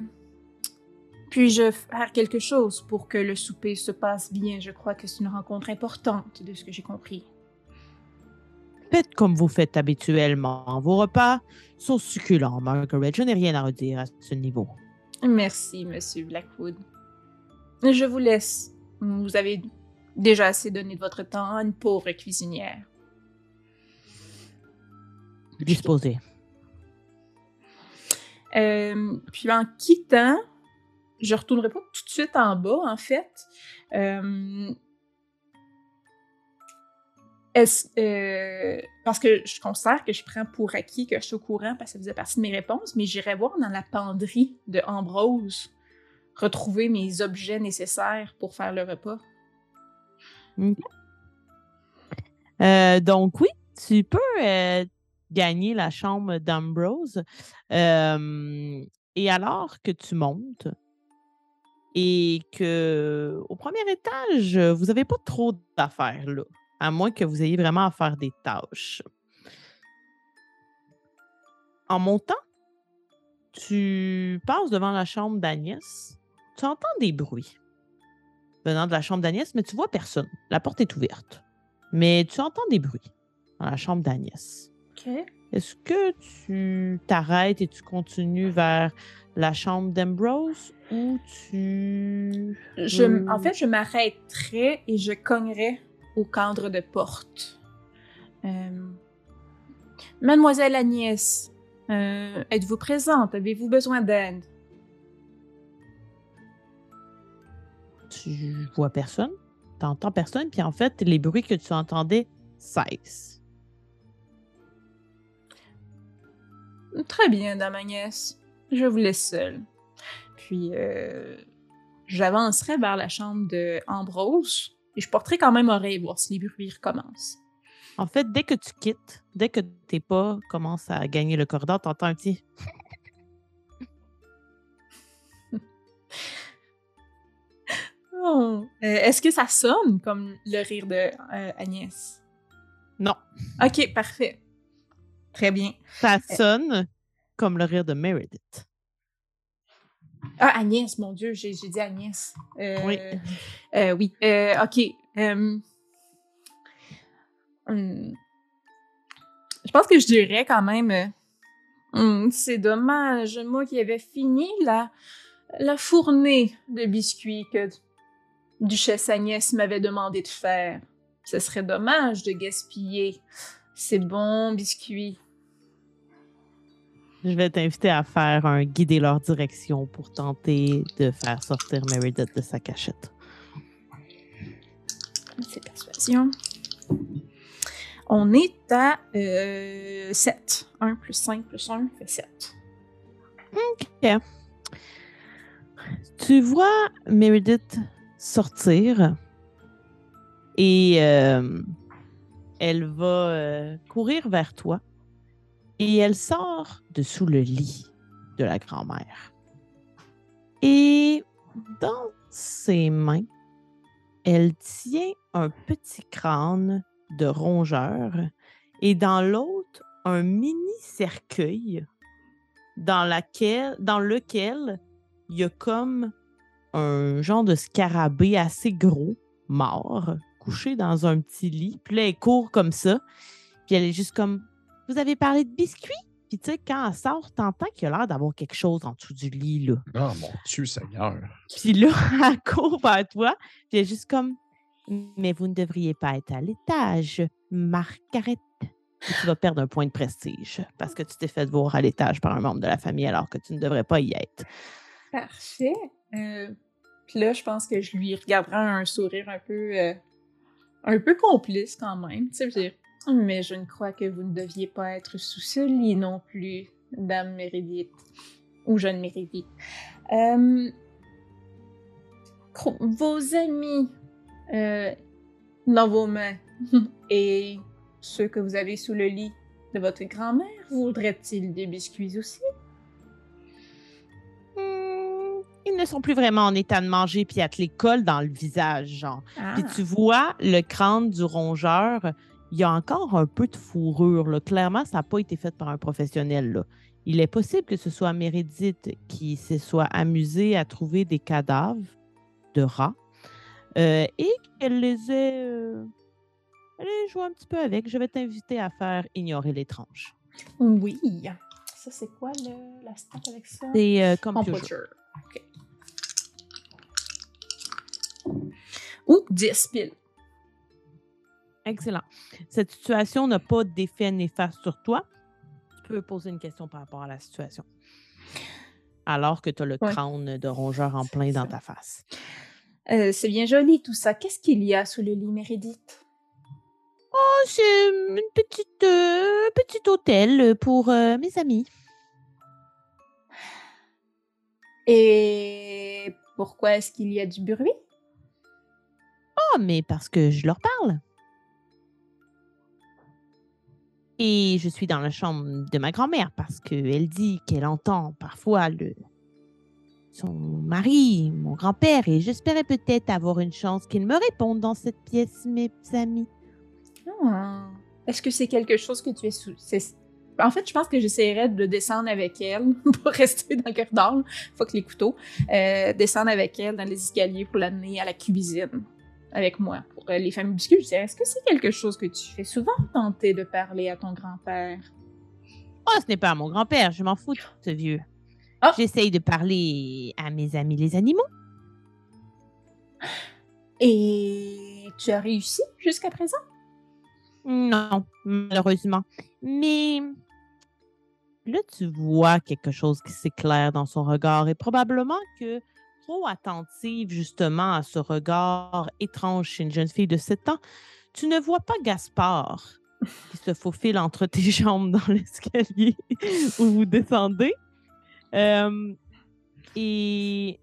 S2: puis-je faire quelque chose pour que le souper se passe bien Je crois que c'est une rencontre importante, de ce que j'ai compris.
S1: Faites comme vous faites habituellement. Vos repas sont succulents, Margaret. Je n'ai rien à redire à ce niveau.
S2: Merci, Monsieur Blackwood. Je vous laisse. Vous avez déjà assez donné de votre temps à une pauvre cuisinière.
S1: Disposez.
S2: Euh, puis en quittant, je retournerai pas tout de suite en bas, en fait. Euh, euh, parce que je considère que je prends pour acquis que je suis au courant parce que ça faisait partie de mes réponses, mais j'irai voir dans la penderie de Ambrose retrouver mes objets nécessaires pour faire le repas.
S1: Donc oui, tu peux gagner la chambre d'Ambrose. Et alors que tu montes et que au premier étage, vous n'avez pas trop d'affaires là, à moins que vous ayez vraiment à faire des tâches. En montant, tu passes devant la chambre d'Agnès. Tu entends des bruits venant de la chambre d'Agnès, mais tu vois personne. La porte est ouverte. Mais tu entends des bruits dans la chambre d'Agnès.
S2: OK.
S1: Est-ce que tu t'arrêtes et tu continues vers la chambre d'Ambrose ou tu...
S2: Je,
S1: Hmm.
S2: En fait, je m'arrêterai et je cognerai au cadre de porte. Euh, Mademoiselle Agnès, euh, êtes-vous présente? Avez-vous besoin d'aide?
S1: tu vois personne? Tu entends personne, puis en fait, les bruits que tu entendais cessent.
S2: Très bien, Dame Agnès. Je vous laisse seule. Puis, euh, j'avancerai vers la chambre de Ambrose et je porterai quand même oreille voir si les bruits recommencent.
S1: En fait, dès que tu quittes, dès que tes pas commencent à gagner le corridor, tu entends un petit... *laughs*
S2: Oh. Euh, Est-ce que ça sonne comme le rire de euh, Agnès?
S1: Non,
S2: Ok, parfait. Très bien.
S1: ça sonne comme le rire de Meredith.
S2: Ah, Agnès, mon Dieu, j'ai dit Agnès. Euh,
S1: Oui.
S2: euh, oui. Euh, ok. euh, hum, je pense que je dirais quand même. euh, Hum, c'est dommage, moi qui avais fini la, la fournée de biscuits que Duchesse Agnès m'avait demandé de faire. Ce serait dommage de gaspiller ces bons biscuits.
S1: Je vais t'inviter à faire un guider leur direction pour tenter de faire sortir Meredith de sa cachette.
S2: C'est persuasion. On est à 7. 1 plus 5 plus 1 fait 7.
S1: OK. Tu vois Meredith sortir et euh, elle va euh, courir vers toi et elle sort de sous le lit de la grand-mère. Et dans ses mains, elle tient un petit crâne de rongeur et dans l'autre, un mini cercueil dans, lequel il y a comme un genre de scarabée assez gros, mort, couché dans un petit lit. Puis là, elle court comme ça. Puis elle est juste comme Vous avez parlé de biscuits? Puis tu sais, quand elle sort, t'entends qu'il a l'air d'avoir quelque chose en dessous du lit, là.
S5: Oh mon Dieu, Seigneur.
S1: Puis là, *laughs* elle court vers toi. Puis elle est juste comme Mais vous ne devriez pas être à l'étage, Margaret. Et tu vas perdre un point de prestige parce que tu t'es fait voir à l'étage par un membre de la famille alors que tu ne devrais pas y être.
S2: Parfait. Euh, Puis là, je pense que je lui regarderai un sourire un peu, euh, un peu complice quand même. Tu sais, je veux dire, mais je ne crois que vous ne deviez pas être sous ce lit non plus, Dame Mérédith. Ou jeune Mérédith. Euh, vos amis euh, dans vos mains *laughs* et ceux que vous avez sous le lit de votre grand-mère, voudraient-ils des biscuits aussi?
S1: Hmm, ils ne sont plus vraiment en état de manger puis à te les colle dans le visage, genre.
S2: Ah.
S1: Puis tu vois le crâne du rongeur, il y a encore un peu de fourrure. Là. Clairement, ça n'a pas été fait par un professionnel. Là. Il est possible que ce soit Meredith qui se soit amusée à trouver des cadavres de rats euh, et qu'elle les ait, euh, un petit peu avec. Je vais t'inviter à faire ignorer l'étrange.
S2: Oui. Ça, c'est quoi le, la stat avec ça?
S1: C'est euh.
S2: OK. Ou 10 piles.
S1: Excellent. Cette situation n'a pas d'effet néfaste sur toi. Tu peux poser une question par rapport à la situation. Alors que tu as le
S2: Ouais.
S1: crâne de rongeur en plein dans
S2: ça.
S1: ta face.
S2: Euh, c'est bien joli tout ça. Qu'est-ce qu'il y a sous le lit, Meredith?
S1: Oh, c'est une petite, euh, petit hôtel pour euh, mes amis.
S2: Et pourquoi est-ce qu'il y a du bruit?
S1: Oh, mais parce que je leur parle. Et je suis dans la chambre de ma grand-mère parce qu'elle dit qu'elle entend parfois le son mari, mon grand-père, et j'espérais peut-être avoir une chance qu'il me réponde dans cette pièce, mes amis.
S2: Ah. Est-ce que c'est quelque chose que tu es sous... En fait, je pense que j'essaierais de descendre avec elle *laughs* pour rester dans le corridor. là. Fuck les couteaux. Euh, descendre avec elle dans les escaliers pour l'amener à la cuisine avec moi pour euh, les familles biscuits. Je dirais, est-ce que c'est quelque chose que tu fais souvent tenter de parler à ton grand-père?
S1: Oh, ce n'est pas mon grand-père, je m'en fous de ce vieux.
S2: Ah.
S1: J'essaye de parler à mes amis les animaux.
S2: Et tu as réussi jusqu'à présent?
S1: Non, malheureusement. Mais là, tu vois quelque chose qui s'éclaire dans son regard et probablement que trop attentive justement à ce regard étrange chez une jeune fille de 7 ans, tu ne vois pas Gaspard *laughs* qui se faufile entre tes jambes dans l'escalier *laughs* où vous descendez. Euh, et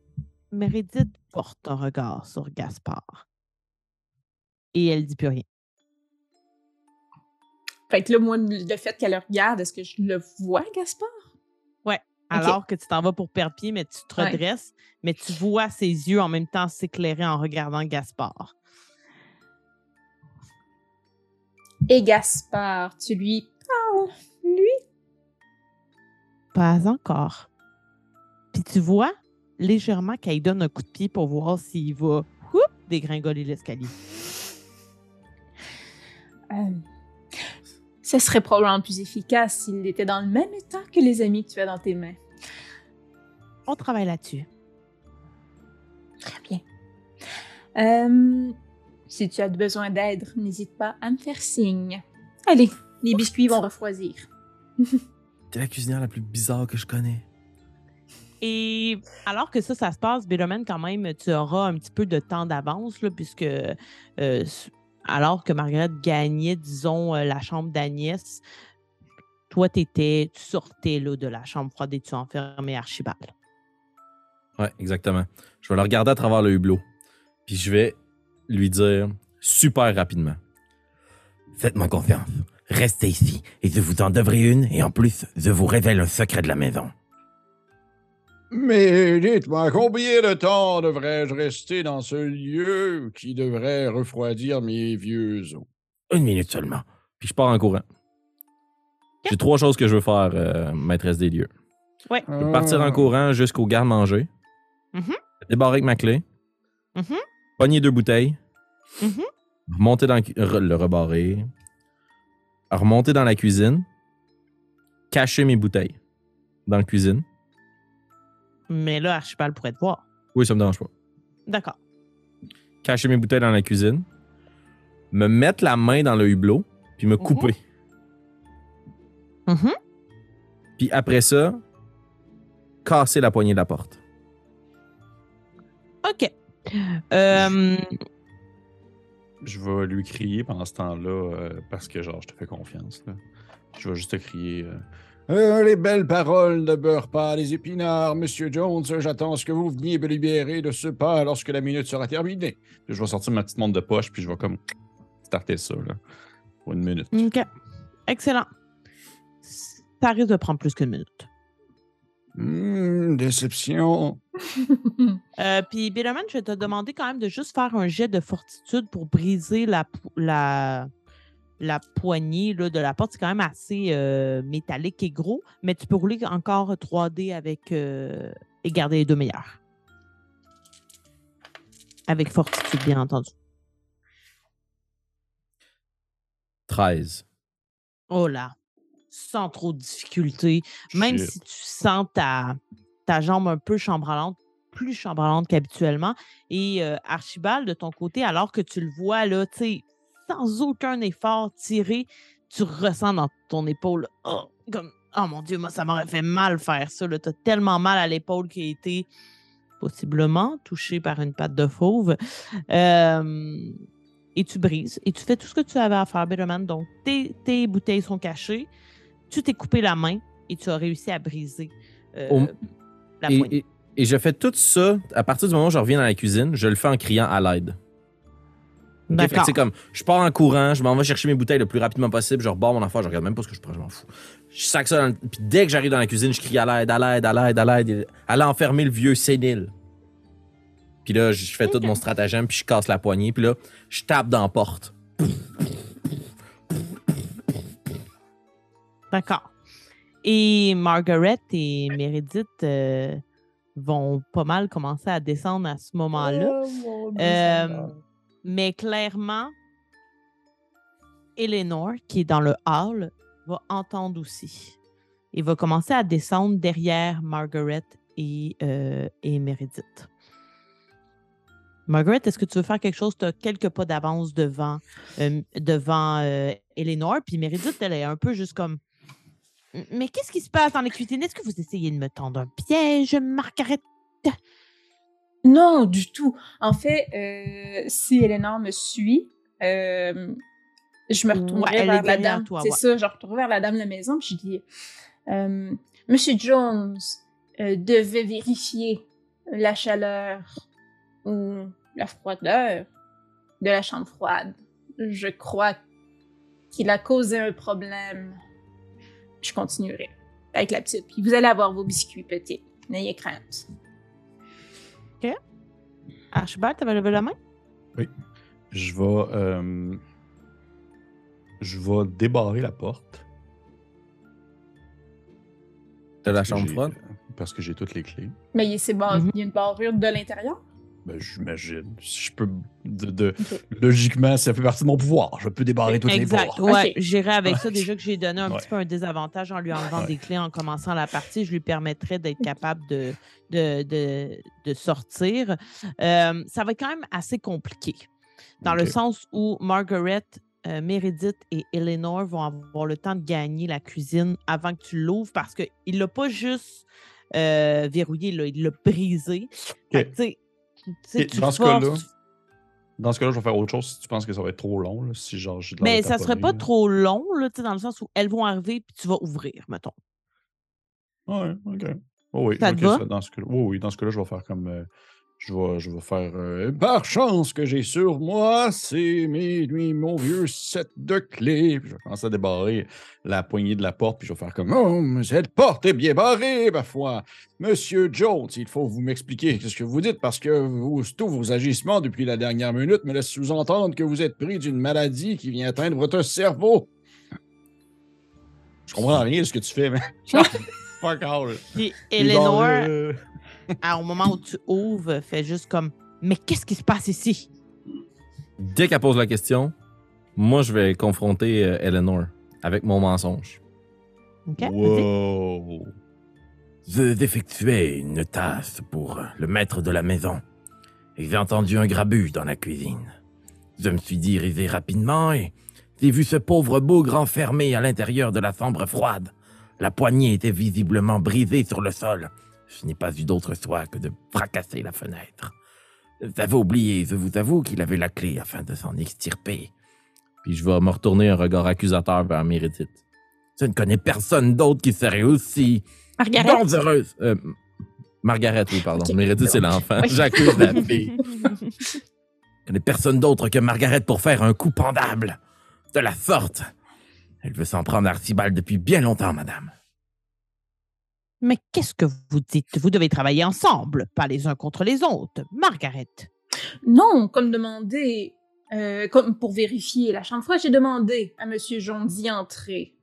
S1: Meredith porte un regard sur Gaspard. Et elle dit plus rien.
S2: Fait que là, moi, le fait qu'elle le regarde, est-ce que je le vois, Gaspard?
S1: Alors que tu t'en vas pour perdre pied, mais tu te
S2: Ouais.
S1: redresses, mais tu vois ses yeux en même temps s'éclairer en regardant Gaspard.
S2: Et Gaspard, tu lui parles, lui?
S1: Pas encore. Puis tu vois légèrement qu'elle donne un coup de pied pour voir s'il va whoop, dégringoler l'escalier.
S2: Euh, Ce serait probablement plus efficace s'il était dans le même état que les amis que tu as dans tes mains.
S1: On travaille là-dessus.
S2: Très bien. Euh, si tu as besoin d'aide, n'hésite pas à me faire signe. Allez, les biscuits vont refroidir. *laughs*
S4: T'es la cuisinière la plus bizarre que je connais.
S1: Et alors que ça, ça se passe, Bélomène, quand même, tu auras un petit peu de temps d'avance, là, puisque euh, alors que Margaret gagnait, disons, euh, la chambre d'Agnès, toi, t'étais, tu sortais là, de la chambre froide et tu enfermais Archibald.
S4: Ouais, exactement. Je vais le regarder à travers le hublot. Puis je vais lui dire super rapidement.
S3: Faites-moi confiance. Restez ici et je vous en devrai une et en plus, je vous révèle un secret de la maison.
S5: Mais dites-moi, combien de temps devrais-je rester dans ce lieu qui devrait refroidir mes vieux os?
S3: Une minute seulement.
S4: Puis je pars en courant. J'ai trois choses que je veux faire, euh, maîtresse des lieux. Je veux partir en
S5: Ah.
S4: courant jusqu'au garde-manger.
S1: Mhm.
S4: Débarrer avec ma clé.
S1: Mhm.
S4: Pogner deux bouteilles.
S1: Mhm.
S4: Remonter dans le rebarrer. Remonter dans la cuisine. Cacher mes bouteilles dans la cuisine.
S1: Mais là, Archibald pourrait te voir.
S4: Oui, ça me dérange pas.
S1: D'accord.
S4: Cacher mes bouteilles dans la cuisine. Me mettre la main dans le hublot. Puis me couper.
S1: Mhm.
S4: Puis après ça, casser la poignée de la porte.
S1: OK. Euh,
S6: Je vais lui crier pendant ce temps-là euh, parce que, genre, je te fais confiance. là. Je vais juste te crier. euh,
S5: les belles paroles ne beurrent pas les épinards, Monsieur Jones. J'attends ce que vous veniez me libérer de ce pas lorsque la minute sera terminée.
S6: Puis je vais sortir ma petite montre de poche, puis je vais comme starter ça, là, pour une minute.
S1: OK. Excellent. Ça risque de prendre plus qu'une minute.
S5: Hmm, déception.
S1: Euh, Puis, je vais te demander quand même de juste faire un jet de fortitude pour briser la, po- la, la poignée là, de la porte. C'est quand même assez euh, métallique et gros, mais tu peux rouler encore 3D avec euh, et garder les deux meilleurs. Avec fortitude, bien entendu.
S4: 13.
S1: Oh là, sans trop de difficulté. Même
S6: Shit.
S1: si tu sens ta, ta jambe un peu chambranlante, plus chambranlante qu'habituellement. Et euh, Archibald, de ton côté, alors que tu le vois, là, tu sais, sans aucun effort tiré, tu ressens dans ton épaule, oh, comme, oh mon Dieu, moi, ça m'aurait fait mal faire ça. Tu as tellement mal à l'épaule qui a été possiblement touché par une patte de fauve. Euh, et tu brises. Et tu fais tout ce que tu avais à faire, Bitterman. Donc, tes, tes bouteilles sont cachées. Tu t'es coupé la main et tu as réussi à briser euh,
S4: Au-
S1: la
S4: Et,
S1: poignée.
S4: et- et je fais tout ça à partir du moment où je reviens dans la cuisine, je le fais en criant à l'aide.
S1: D'accord.
S4: C'est comme, je pars en courant, je m'en vais chercher mes bouteilles le plus rapidement possible, je rebars mon affaire, je regarde même pas ce que je prends, je m'en fous. Je sac ça, dans le- puis dès que j'arrive dans la cuisine, je crie à l'aide, à l'aide, à l'aide, à l'aide, et- allez enfermer le vieux sénile. Puis là, je fais tout mon stratagème, puis je casse la poignée, puis là, je tape dans la porte.
S1: D'accord. Et Margaret et Meredith euh, vont pas mal commencer à descendre à ce moment-là. Euh, mais clairement, Eleanor, qui est dans le hall, va entendre aussi. Et va commencer à descendre derrière Margaret et, euh, et Meredith. Margaret, est-ce que tu veux faire quelque chose? Tu as quelques pas d'avance devant, euh, devant euh, Eleanor. Puis Meredith, elle est un peu juste comme. Mais qu'est-ce qui se passe dans la cuisine? Est-ce que vous essayez de me tendre un piège, Margaret?
S2: Non, du tout. En fait, euh, si Eleanor me suit, euh, je me
S1: Ouais,
S2: retournerai
S1: est
S2: vers la dame. C'est
S1: ouais.
S2: ça, je retournerai vers la dame de la maison, puis je dis euh, Monsieur Jones devait vérifier la chaleur ou la froideur de la chambre froide. Je crois qu'il a causé un problème. Je continuerai avec la petite. Puis vous allez avoir vos biscuits petits. N'ayez crainte.
S1: Archibald, t'avais levé la main?
S6: Je vais. euh, je vais débarrer la porte.
S4: De la chambre froide?
S6: Parce que j'ai toutes les clés.
S2: Mais il-
S1: Mhm.
S2: il y a une barrure de l'intérieur.
S5: Ben, j'imagine. Si je peux. De, de- Logiquement, ça fait partie de mon pouvoir. Je peux débarrer toutes les
S1: Exact.
S5: portes.
S1: Ouais, j'irai avec ça. Déjà que j'ai donné un
S5: Ouais.
S1: petit peu un désavantage en lui enlevant
S5: Ouais.
S1: des clés en commençant la partie, je lui permettrais d'être capable de, de, de, de sortir. Euh, ça va être quand même assez compliqué. Dans le sens où Margaret, euh, Meredith et Eleanor vont avoir le temps de gagner la cuisine avant que tu l'ouvres parce qu'il ne l'a pas juste euh, verrouillé, là, il l'a brisé. Fait
S5: Et
S1: tu
S5: dans ce cas-là,
S1: forces-
S5: Dans ce cas-là, je vais faire autre chose si tu penses que ça va être trop long. là, si genre j'ai de
S1: Mais ça serait
S5: taponner,
S1: pas
S5: là.
S1: trop long, là, tu sais, dans le sens où elles vont arriver puis tu vas ouvrir, mettons.
S5: Ouais, ok. Oh oui,
S1: Ça
S5: ok,
S1: te va?
S5: ça, dans ce cas-là. oui, oui, dans ce cas-là, je vais faire comme. euh, je, vais, je vais faire. euh, par chance que j'ai sur moi, c'est mes, lui, mon vieux set de clés. Puis je vais commencer à débarrer la poignée de la porte, puis je vais faire comme. Oh, mais cette porte est bien barrée, ma foi. Monsieur Jones, il faut vous m'expliquer ce que vous dites, parce que vous, tous vos agissements depuis la dernière minute me laissent sous-entendre que vous êtes pris d'une maladie qui vient atteindre votre cerveau. Je comprends rien de ce que tu fais, mais. *laughs* Fuck all.
S1: Puis Eleanor, à- *laughs* au moment où tu ouvres, fait juste comme Mais qu'est-ce qui se passe ici?
S4: Dès qu'elle pose la question, moi, je vais confronter euh, Eleanor avec mon mensonge.
S1: OK?
S5: Wow.
S3: Je effectuais une tasse pour le maître de la maison. Et j'ai entendu un grabuge dans la cuisine. Je me suis dirigé rapidement et j'ai vu ce pauvre bougre enfermé à l'intérieur de la chambre froide. La poignée était visiblement brisée sur le sol. Je n'ai pas eu d'autre choix que de fracasser la fenêtre. J'avais oublié, je vous avoue, qu'il avait la clé afin de s'en extirper.
S4: Puis je vais me retourner un regard accusateur vers Meredith.
S3: Je ne connais personne d'autre qui serait aussi
S2: Margaret?
S3: dangereuse.
S4: Euh, Margaret, oui, pardon.
S2: Ok.
S4: Meredith, c'est l'enfant.
S2: Oui.
S3: J'accuse la fille. *laughs* Je connais personne d'autre que Margaret pour faire un coup pendable. De la sorte. Elle veut s'en prendre à Archibald depuis bien longtemps, madame.
S1: Mais qu'est-ce que vous dites? Vous devez travailler ensemble, pas les uns contre les autres. Margaret.
S2: Non, comme demandé, euh, comme pour vérifier la chambre froide, j'ai demandé à Monsieur Jones d'y entrer.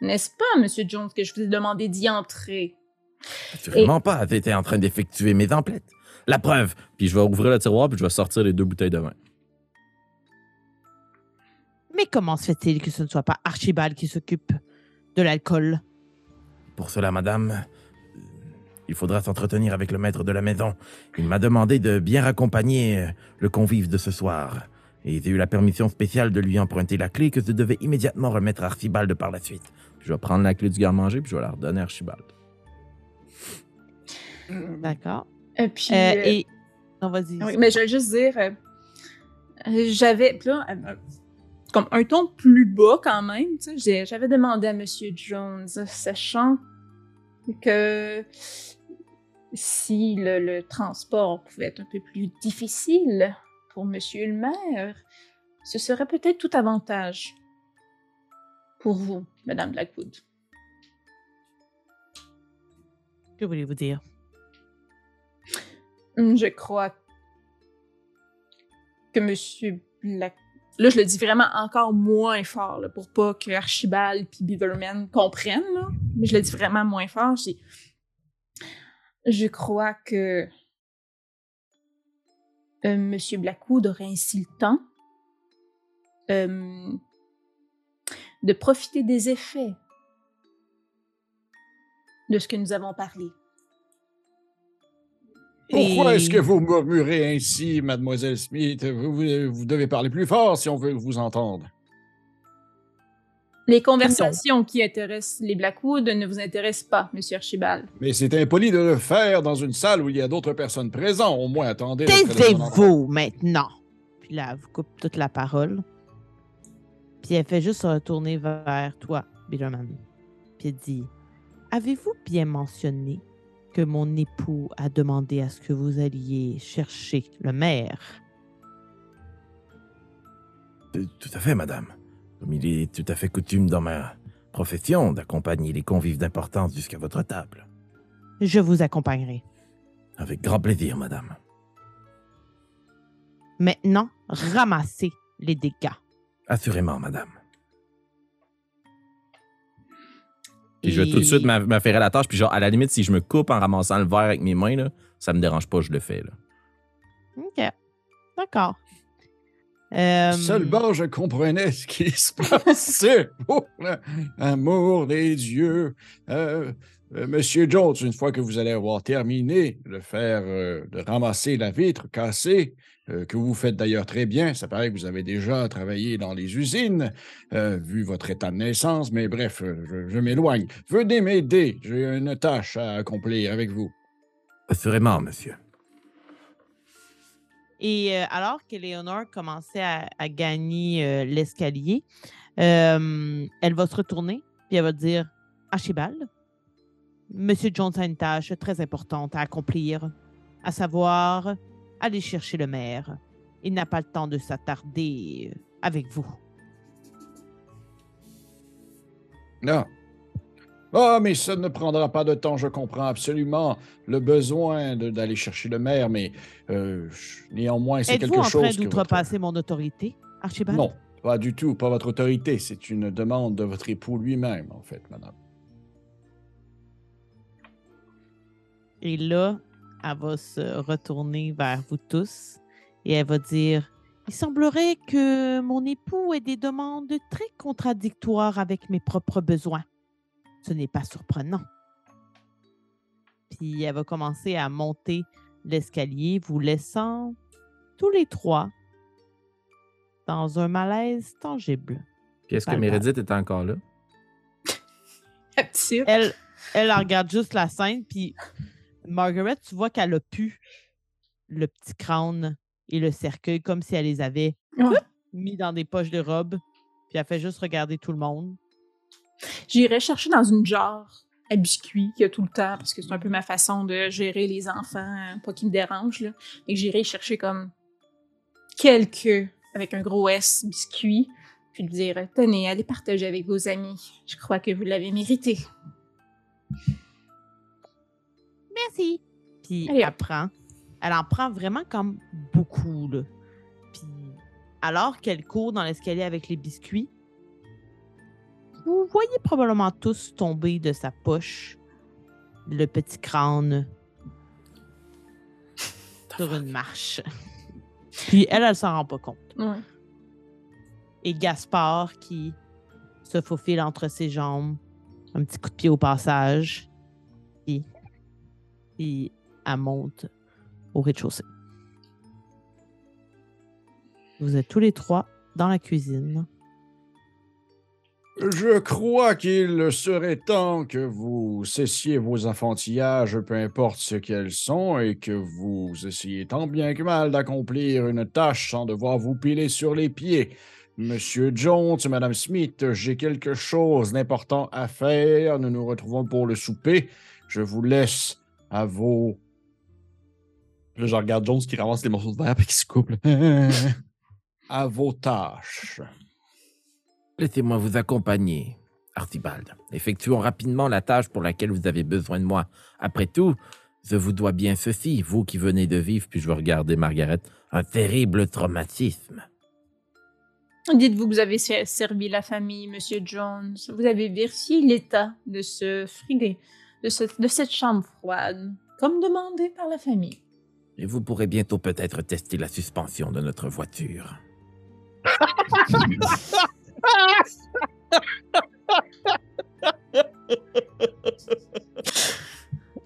S2: N'est-ce pas, Monsieur Jones, que je vous ai demandé d'y entrer?
S3: Sûrement pas. J'étais en train d'effectuer mes emplettes. La preuve.
S4: Puis je vais ouvrir le tiroir, puis je vais sortir les deux bouteilles de vin.
S1: Mais comment se fait-il que ce ne soit pas Archibald qui s'occupe de l'alcool?
S3: Pour cela, madame, euh, il faudra s'entretenir avec le maître de la maison. Il m'a demandé de bien raccompagner euh, le convive de ce soir. Et j'ai eu la permission spéciale de lui emprunter la clé que je devais immédiatement remettre à Archibald par la suite.
S4: Je vais prendre la clé du garde-manger, puis je vais la redonner à Archibald.
S1: D'accord.
S2: Euh, puis,
S1: Euh,
S2: euh,
S1: et. Non, vas-y.
S2: oui, mais je vais juste dire, euh, euh, j'avais, là, euh, euh, comme un ton plus bas quand même, j'avais demandé à Monsieur Jones, sachant que si le, le transport pouvait être un peu plus difficile pour Monsieur le maire, ce serait peut-être tout avantage pour vous, Madame Blackwood.
S1: Que voulez-vous dire?
S2: Je crois que Monsieur Black. Là, je le dis vraiment encore moins fort pour pas que Archibald et Beaverman comprennent. Mais je le dis vraiment moins fort. Dis- je crois que euh, Monsieur Blackwood aurait ainsi le temps euh, de profiter des effets de ce que nous avons parlé.
S5: Pourquoi
S1: Et-
S5: est-ce que vous murmurez ainsi, mademoiselle Smith? Vous, vous- vous devez parler plus fort si on veut vous entendre.
S2: Les conversations qui intéressent les Blackwood ne vous intéressent pas, Monsieur Archibald.
S5: Mais c'est impoli de le faire dans une salle où il y a d'autres personnes présentes. Au moins, attendez.
S1: Taisez-vous maintenant. Puis là, elle vous coupe toute la parole. Puis elle fait juste se retourner vers toi, Bitterman. Puis elle dit Avez-vous bien mentionné que mon époux a demandé à ce que vous alliez chercher le maire
S3: Euh, Tout à fait, madame. Comme il est tout à fait coutume dans ma profession d'accompagner les convives d'importance jusqu'à votre table.
S1: Je vous accompagnerai.
S3: Avec grand plaisir, madame.
S1: Maintenant, ramassez les dégâts.
S3: Assurément, madame.
S4: Puis je vais tout de suite m'a- m'affairer à la tâche, puis genre, à la limite, si je me coupe en ramassant le verre avec mes mains, là, ça me dérange pas, je le fais. Là.
S1: OK. D'accord. Euh,
S5: Seulement je comprenais ce qui se *laughs* passait pour l'amour des dieux. Euh, euh, Monsieur Jones, une fois que vous allez avoir terminé de faire, euh, de ramasser la vitre cassée, euh, que vous faites d'ailleurs très bien, ça paraît que vous avez déjà travaillé dans les usines, euh, vu votre état de naissance, mais bref, euh, je, je m'éloigne. Venez m'aider, j'ai une tâche à accomplir avec vous.
S3: Assurément, monsieur.
S1: Et euh, alors que Léonore commençait à, à gagner euh, l'escalier, euh, elle va se retourner puis elle va dire Archibald, Monsieur Jones a une tâche très importante à accomplir, à savoir aller chercher le maire. Il n'a pas le temps de s'attarder euh, avec vous.
S5: Non. Ah, mais ça ne prendra pas de temps, je comprends absolument le besoin d'aller chercher le maire, mais euh, néanmoins, c'est
S1: Êtes-vous
S5: quelque
S1: en train
S5: chose que votre-
S1: d'outrepasser mon autorité, Archibald?
S5: Non, pas du tout, pas votre autorité. C'est une demande de votre époux lui-même, en fait, madame.
S1: Et là, elle va se retourner vers vous tous et elle va dire Il semblerait que mon époux ait des demandes très contradictoires avec mes propres besoins. Ce n'est pas surprenant. Puis elle va commencer à monter l'escalier, vous laissant tous les trois dans un malaise tangible.
S4: Puis est-ce que. Meredith est encore là? *laughs*
S2: La petite.
S1: Elle, elle elle regarde juste la scène, puis Margaret, tu vois qu'elle a pu le petit crâne et le cercueil comme si elle les avait
S2: Ouais.
S1: mis dans des poches de robe, puis elle fait juste regarder tout le monde.
S2: J'irai chercher dans une jarre à biscuits qu'il y a tout le temps, parce que c'est un peu ma façon de gérer les enfants, hein, pas qu'ils me dérangent. Là. Et j'irai chercher comme quelques, avec un gros S, biscuits, puis dire Tenez, allez partager avec vos amis. Je crois que vous l'avez mérité.
S1: Merci. Puis
S2: Allez,
S1: elle prend. Elle en prend vraiment comme beaucoup, là. Puis alors qu'elle court dans l'escalier avec les biscuits, vous voyez probablement tous tomber de sa poche le petit crâne *laughs* sur une marche. *laughs* Puis elle, elle s'en rend pas compte.
S2: Ouais.
S1: Et Gaspard qui se faufile entre ses jambes, un petit coup de pied au passage, et elle monte au rez-de-chaussée. Vous êtes tous les trois dans la cuisine.
S5: Je crois qu'il serait temps que vous cessiez vos enfantillages, peu importe ce qu'elles sont, et que vous essayiez tant bien que mal d'accomplir une tâche sans devoir vous piler sur les pieds. Monsieur Jones, Madame Smith, j'ai quelque chose d'important à faire. Nous nous retrouvons pour le souper. Je vous laisse à vos.
S6: Là, je regarde Jones qui ramasse les morceaux de verre et qui se coupe. *laughs*
S5: à vos tâches.
S3: Laissez-moi vous accompagner, Archibald. Effectuons rapidement la tâche pour laquelle vous avez besoin de moi. Après tout, je vous dois bien ceci, vous qui venez de vivre, puis je vais regarder Margaret, un terrible traumatisme.
S2: Dites-vous que vous avez ser- servi la famille, Monsieur Jones. Vous avez vérifié l'état de ce frigo, de, ce- de cette chambre froide, comme demandé par la famille.
S3: Et vous pourrez bientôt peut-être tester la suspension de notre voiture. *laughs*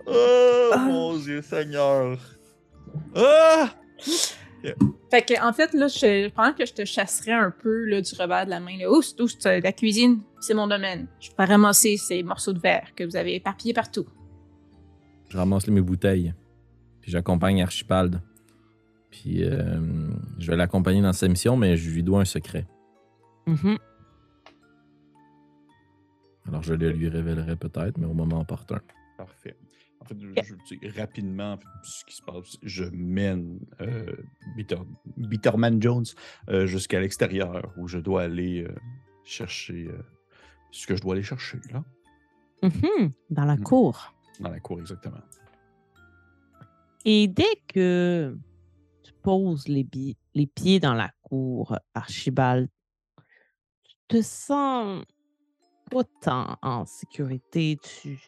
S6: Oh mon Dieu, Seigneur. Ah!
S2: Fait que, en fait, là, je, pendant que je te chasserais un peu là, du revers de la main, là, oust, oust, la cuisine, c'est mon domaine. Je peux ramasser ces morceaux de verre que vous avez éparpillés partout.
S4: Je ramasse mes bouteilles. Puis j'accompagne Archibald. Puis euh, je vais l'accompagner dans sa mission, mais je lui dois un secret.
S1: Mhm.
S4: Alors je le lui révélerai peut-être, mais au moment opportun.
S6: Parfait. En fait, je, je veux dire rapidement ce qui se passe. Je mène euh, Bitter- Bitterman Jones euh, jusqu'à l'extérieur où je dois aller euh, chercher euh, ce que je dois aller chercher, là,
S1: Mhm. Dans la
S6: Mhm.
S1: cour.
S6: dans la cour exactement.
S1: Et dès que tu poses les, les pieds dans la cour, Archibald, tu te sens pas tant en sécurité. Tu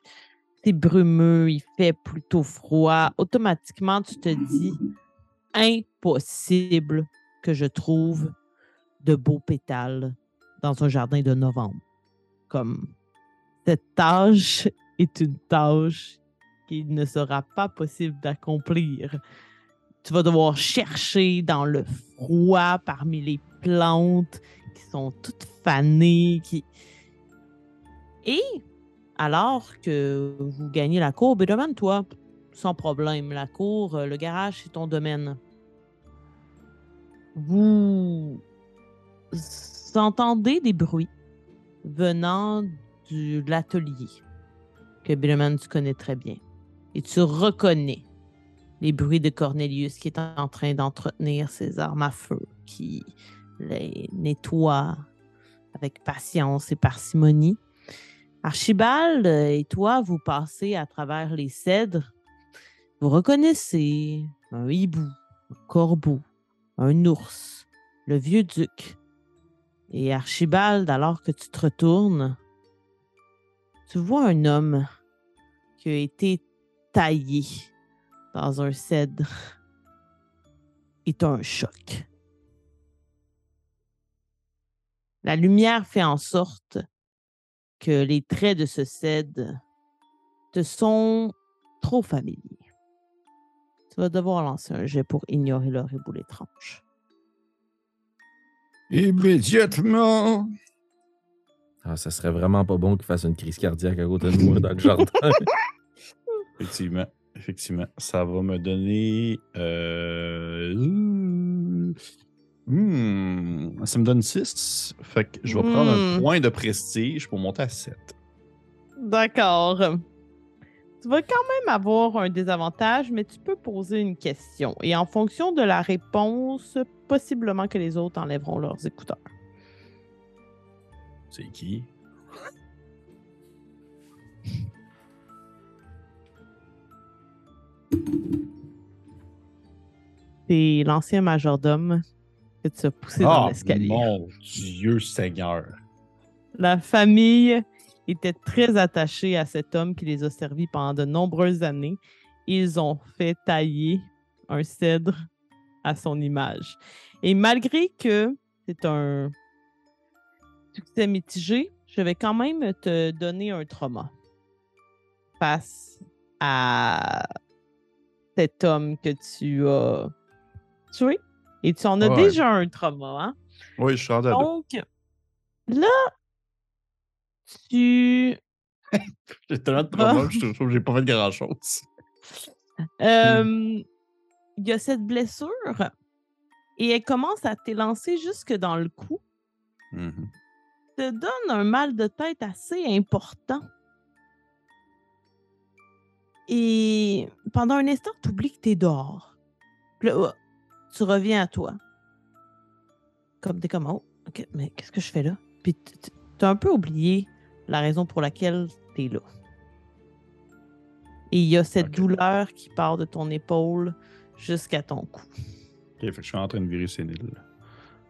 S1: es brumeux, il fait plutôt froid. Automatiquement, tu te dis impossible que je trouve de beaux pétales dans un jardin de novembre. Comme cette tâche est une tâche qu'il ne sera pas possible d'accomplir. Tu vas devoir chercher dans le froid parmi les plantes qui sont toutes fanées, qui... Et alors que vous gagnez la cour, Bédoman, toi, sans problème, la cour, euh, le garage, c'est ton domaine. Vous entendez des bruits venant de l'atelier que Bédoman, tu connais très bien. Et tu reconnais les bruits de Cornelius qui est en train d'entretenir ses armes à feu, qui les nettoie avec patience et parcimonie. Archibald et toi, vous passez à travers les cèdres. Vous reconnaissez un hibou, un corbeau, un ours, le vieux duc. Et Archibald, alors que tu te retournes, tu vois un homme qui a été taillé dans un cèdre. Et t'as un choc. La lumière fait en sorte que les traits de ce cèdre te sont trop familiers. Tu vas devoir lancer un jet pour ignorer leur éboule étrange.
S5: Immédiatement.
S4: Ah, ça serait vraiment pas bon qu'il fasse une crise cardiaque à côté de moi dans le jardin. *laughs*
S6: Effectivement. Effectivement. Ça va me donner. euh, hmm, ça me donne 6. Fait que je vais prendre un
S1: Hmm.
S6: point de prestige pour monter à 7.
S1: D'accord. Tu vas quand même avoir un désavantage, mais tu peux poser une question. Et en fonction de la réponse, possiblement que les autres enlèveront leurs écouteurs.
S6: C'est qui?
S1: C'est l'ancien majordome que tu as poussé dans
S6: Ah,
S1: l'escalier.
S6: mon Dieu Seigneur.
S1: La famille était très attachée à cet homme qui les a servis pendant de nombreuses années. Ils ont fait tailler un cèdre à son image. Et malgré que c'est un succès mitigé, je vais quand même te donner un trauma face à cet homme que tu as tué. Et tu en as
S6: Ouais.
S1: déjà un trauma, hein?
S6: Oui, je suis deux.
S1: Donc, là, tu. *laughs*
S6: J'ai tellement de trauma que je trouve que j'ai pas fait grand-chose. *laughs*
S1: euh, Il y a cette blessure et elle commence à t'élancer jusque dans le cou.
S6: Mhm.
S1: te donne un mal de tête assez important. Et pendant un instant, tu oublies que tu es dehors. Là, oh, tu reviens à toi. Comme t'es comme, oh, ok, mais qu'est-ce que je fais là? Puis tu as un peu oublié la raison pour laquelle tu es là. Et il y a cette douleur qui part de ton épaule jusqu'à ton cou.
S6: Ok, fait que je suis en train de virer sénile.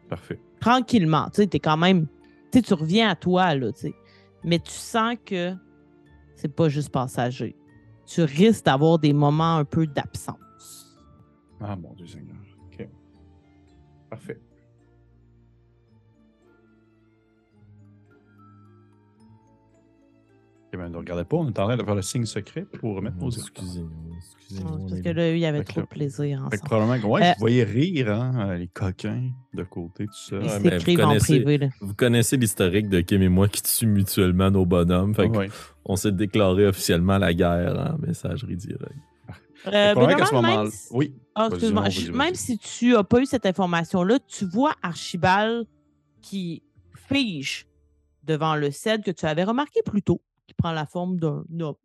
S6: Parfait.
S1: tranquillement. Tu sais, t'es quand même. Tu sais, tu reviens à toi, là, tu sais. Mais tu sens que c'est pas juste passager. Tu risques d'avoir des moments un peu d'absence.
S6: Ah, mon Dieu Seigneur. Parfait. Ok, ben, ne regardez pas, on est en train de faire le signe secret pour remettre nos écouteurs.
S4: Excusez-nous,
S1: Parce que là, il y avait
S6: Fait que
S1: trop de plaisir
S6: Fait que probablement que, ouais,
S1: Euh,
S6: vous voyez rire, hein, les coquins de côté, tout ça.
S1: Ils
S4: mais vous
S1: s'écrivent en
S4: connaissez-
S1: privé, là.
S4: Vous connaissez l'historique de Kim et moi qui tuent mutuellement nos bonhommes. Fait
S6: Ouais.
S4: on s'est déclaré officiellement la guerre en messagerie directe.
S1: Euh,
S6: que probablement qu'à ce
S1: si-
S6: Oui.
S1: Ah, excuse-moi. Même si tu n'as pas eu cette information-là, tu vois Archibald qui fige devant le cèdre que tu avais remarqué plus tôt, qui prend la forme d'un homme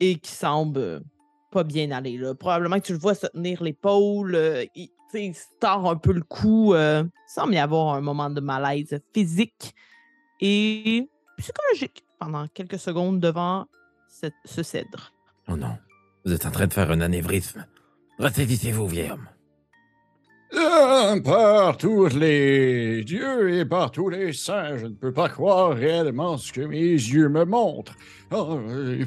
S1: et qui semble euh, pas bien aller. Là. Probablement que tu le vois se tenir l'épaule, euh, il, se tord un peu le cou. euh, il semble y avoir un moment de malaise physique et psychologique pendant quelques secondes devant cette- ce cèdre.
S3: Oh non, vous êtes en train de faire un anévrisme. Ressaisissez-vous, vieil homme.
S5: Ah, par tous les dieux et par tous les saints, je ne peux pas croire réellement ce que mes yeux me montrent. Oh,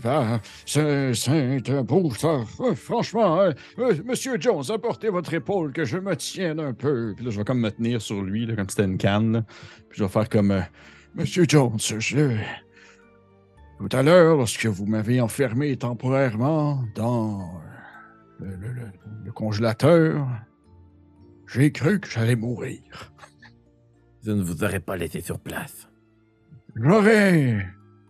S5: ben, c'est un beau ça. Euh, Franchement, hein, euh, Monsieur Jones, apportez votre épaule que je me tienne un peu.
S6: Puis là, je vais comme me tenir sur lui, là, comme c'était une canne. Puis je vais faire comme. euh,
S5: Monsieur Jones, je... Tout à l'heure, lorsque vous m'avez enfermé temporairement dans le, le- le- le congélateur, j'ai cru que j'allais mourir.
S3: Je ne vous aurais pas laissé sur place.
S5: J'aurais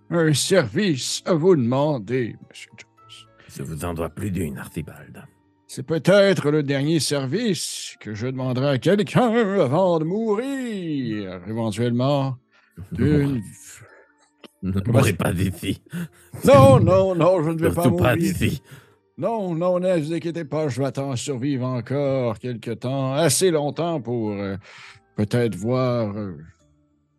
S5: un service à vous demander, Monsieur Jones.
S3: Je vous en dois plus d'une, Archibald.
S5: C'est peut-être le dernier service que je demanderai à quelqu'un avant de mourir, éventuellement. D'une...
S3: Ne mourrez pas ici.
S5: Non, non, non, je ne vais pas
S3: Surtout pas
S5: mourir.
S3: ici.
S5: Non, non, ne vous inquiétez pas, je vais attendre survivre encore quelque temps, assez longtemps pour euh, peut-être voir euh,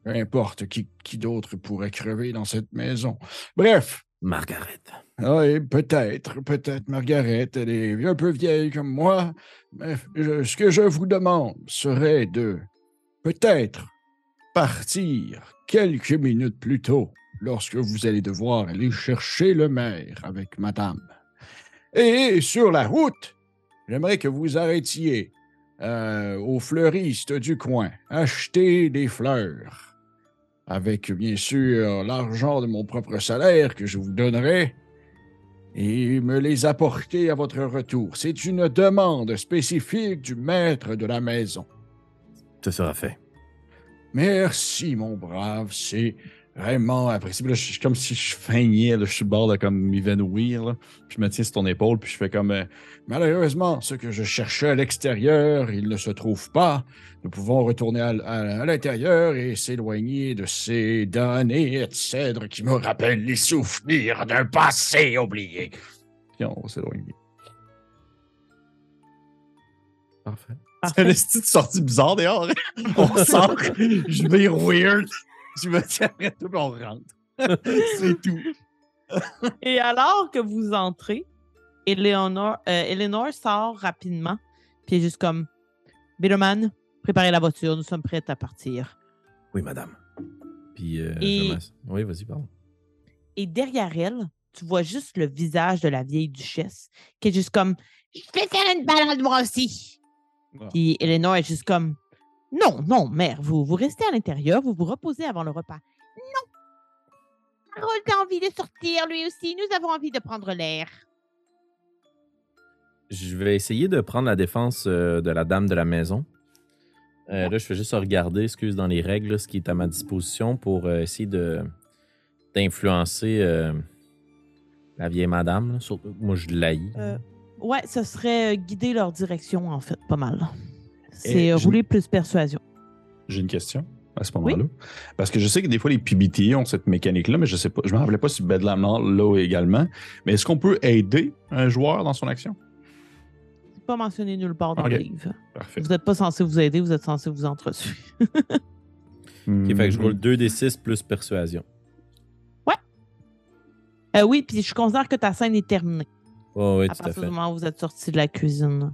S5: peu importe qui, qui d'autre pourrait crever dans cette maison. Bref,
S3: Margaret.
S5: oui, peut-être, peut-être Margaret, elle est un peu vieille comme moi, mais je- ce que je vous demande serait de peut-être partir quelques minutes plus tôt lorsque vous allez devoir aller chercher le maire avec madame. Et sur la route, j'aimerais que vous arrêtiez euh, au fleuriste du coin, acheter des fleurs. Avec bien sûr l'argent de mon propre salaire que je vous donnerai et me les apporter à votre retour. C'est une demande spécifique du maître de la maison.
S3: Ce sera fait.
S5: Merci, mon brave, c'est Puis Là, je suis comme si je feignais, là, je suis le bord de comme m'évanouir. là. Puis je me tiens sur ton épaule, puis je fais comme euh, Malheureusement, ce que je cherchais à l'extérieur, il ne se trouve pas. Nous pouvons retourner à, l- à- à l'intérieur et s'éloigner de ces damnés et cèdres qui me rappellent les souvenirs d'un passé oublié.
S6: Puis on va s'éloigner.
S4: Parfait.
S6: C'est
S1: Parfait.
S6: une petite sortie bizarre dehors. hein? *laughs* On sort, je vais weird. Je me tiens après tout, on rentre. *laughs* C'est tout. *laughs*
S1: Et alors que vous entrez, Eleanor, euh, Eleanor sort rapidement, puis elle est juste comme Bitterman, préparez la voiture, nous sommes prêts à partir.
S3: Oui, madame.
S4: Puis, euh,
S1: Et-
S4: je m'ass- Oui, vas-y, pardon.
S1: Et derrière elle, tu vois juste le visage de la vieille duchesse, qui est juste comme Je vais faire une balade moi aussi.
S6: Ah.
S1: Puis Eleanor est juste comme Non, non, mère, vous, vous restez à l'intérieur, vous vous reposez avant le repas. Non! Harold a envie de sortir, lui aussi. Nous avons envie de prendre l'air.
S4: Je vais essayer de prendre la défense euh, de la dame de la maison. Euh, là, je fais juste regarder, excuse, dans les règles, là, ce qui est à ma disposition pour euh, essayer de d'influencer la vieille madame. là. Surtout, moi, je l'haïs.
S1: Ouais, ce serait guider leur direction, en fait, pas mal. C'est euh, rouler plus persuasion.
S6: J'ai une question à ce moment-là. Parce que je sais que des fois, les PBT ont cette mécanique-là, mais je sais pas. Je me rappelais pas si Bedlam l'a également. Mais est-ce qu'on peut aider un joueur dans son action?
S1: C'est pas mentionné nulle part dans le livre.
S6: Parfait.
S1: Vous n'êtes pas censé vous aider, vous êtes censé vous entretuer.
S6: Hmm. *laughs*
S4: Ok, fait que je roule 2d6 plus persuasion.
S1: Euh, oui, puis je considère que ta scène est terminée.
S4: Oh, oui,
S1: à
S4: tout à
S1: partir
S4: fait.
S1: du moment où vous êtes sorti de la cuisine.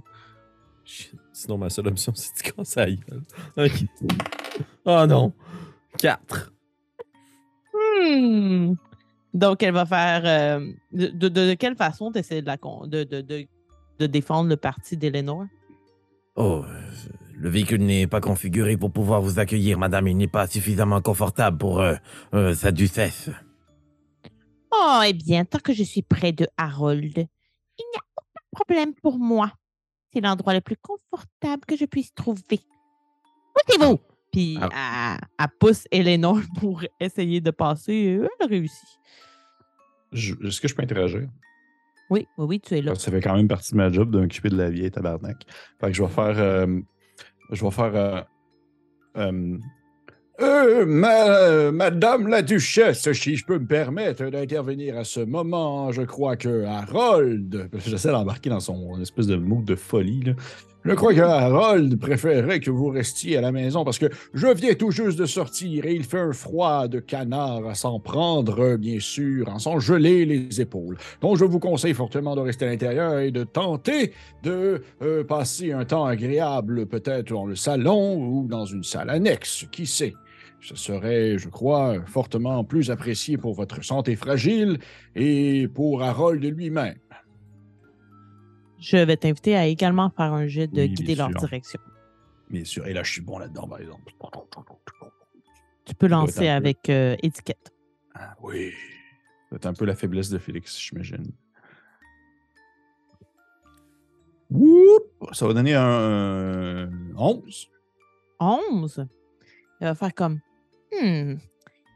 S4: Shit. Sinon, ma seule option, *laughs* c'est de casser la gueule. Ok. Oh non. 4.
S1: Hmm. Donc, elle va faire. euh, de, de- de quelle façon tu essaies de, la con- de, de, de, de défendre le parti d'Eleanor?
S3: Oh, euh, le véhicule n'est pas configuré pour pouvoir vous accueillir, madame. Il n'est pas suffisamment confortable pour euh, euh, sa ducesse.
S1: Oh, eh bien, tant que je suis près de Harold, il n'y a aucun problème pour moi. C'est l'endroit le plus confortable que je puisse trouver. Poussez-vous! Puis,
S4: Ah.
S1: elle, elle pousse Eleanor *laughs* pour essayer de passer. euh, Elle réussit.
S6: Est-ce que je peux interagir?
S1: Oui, oui, oui, tu es là.
S6: Ça fait quand même partie de ma job de m'occuper de la vieille tabarnak. Fait que je vais faire. euh, je vais faire. euh, euh,
S5: Euh, ma- Madame la Duchesse, si je peux me permettre d'intervenir à ce moment, je crois que Harold,
S6: J'essaie d'embarquer dans son espèce de mood de folie.
S5: Je crois que Harold préférerait que vous restiez à la maison parce que je viens tout juste de sortir et il fait un froid de canard à s'en prendre, bien sûr, en s'en geler les épaules. Donc, je vous conseille fortement de rester à l'intérieur et de tenter de euh, passer un temps agréable, peut-être dans le salon ou dans une salle annexe, qui sait. Ce serait, je crois, fortement plus apprécié pour votre santé fragile et pour Harold lui-même.
S1: Je vais t'inviter à également faire un jet de
S6: Oui,
S1: guider leur
S6: sûr.
S1: direction.
S5: Bien sûr. Et là, je suis bon là-dedans, par exemple.
S1: Tu peux lancer
S6: peu-
S1: avec euh, étiquette.
S5: Ah oui.
S6: C'est un peu la faiblesse de Félix, j'imagine. Ça va donner un euh, 11.
S1: 11. Il va faire comme Hmm,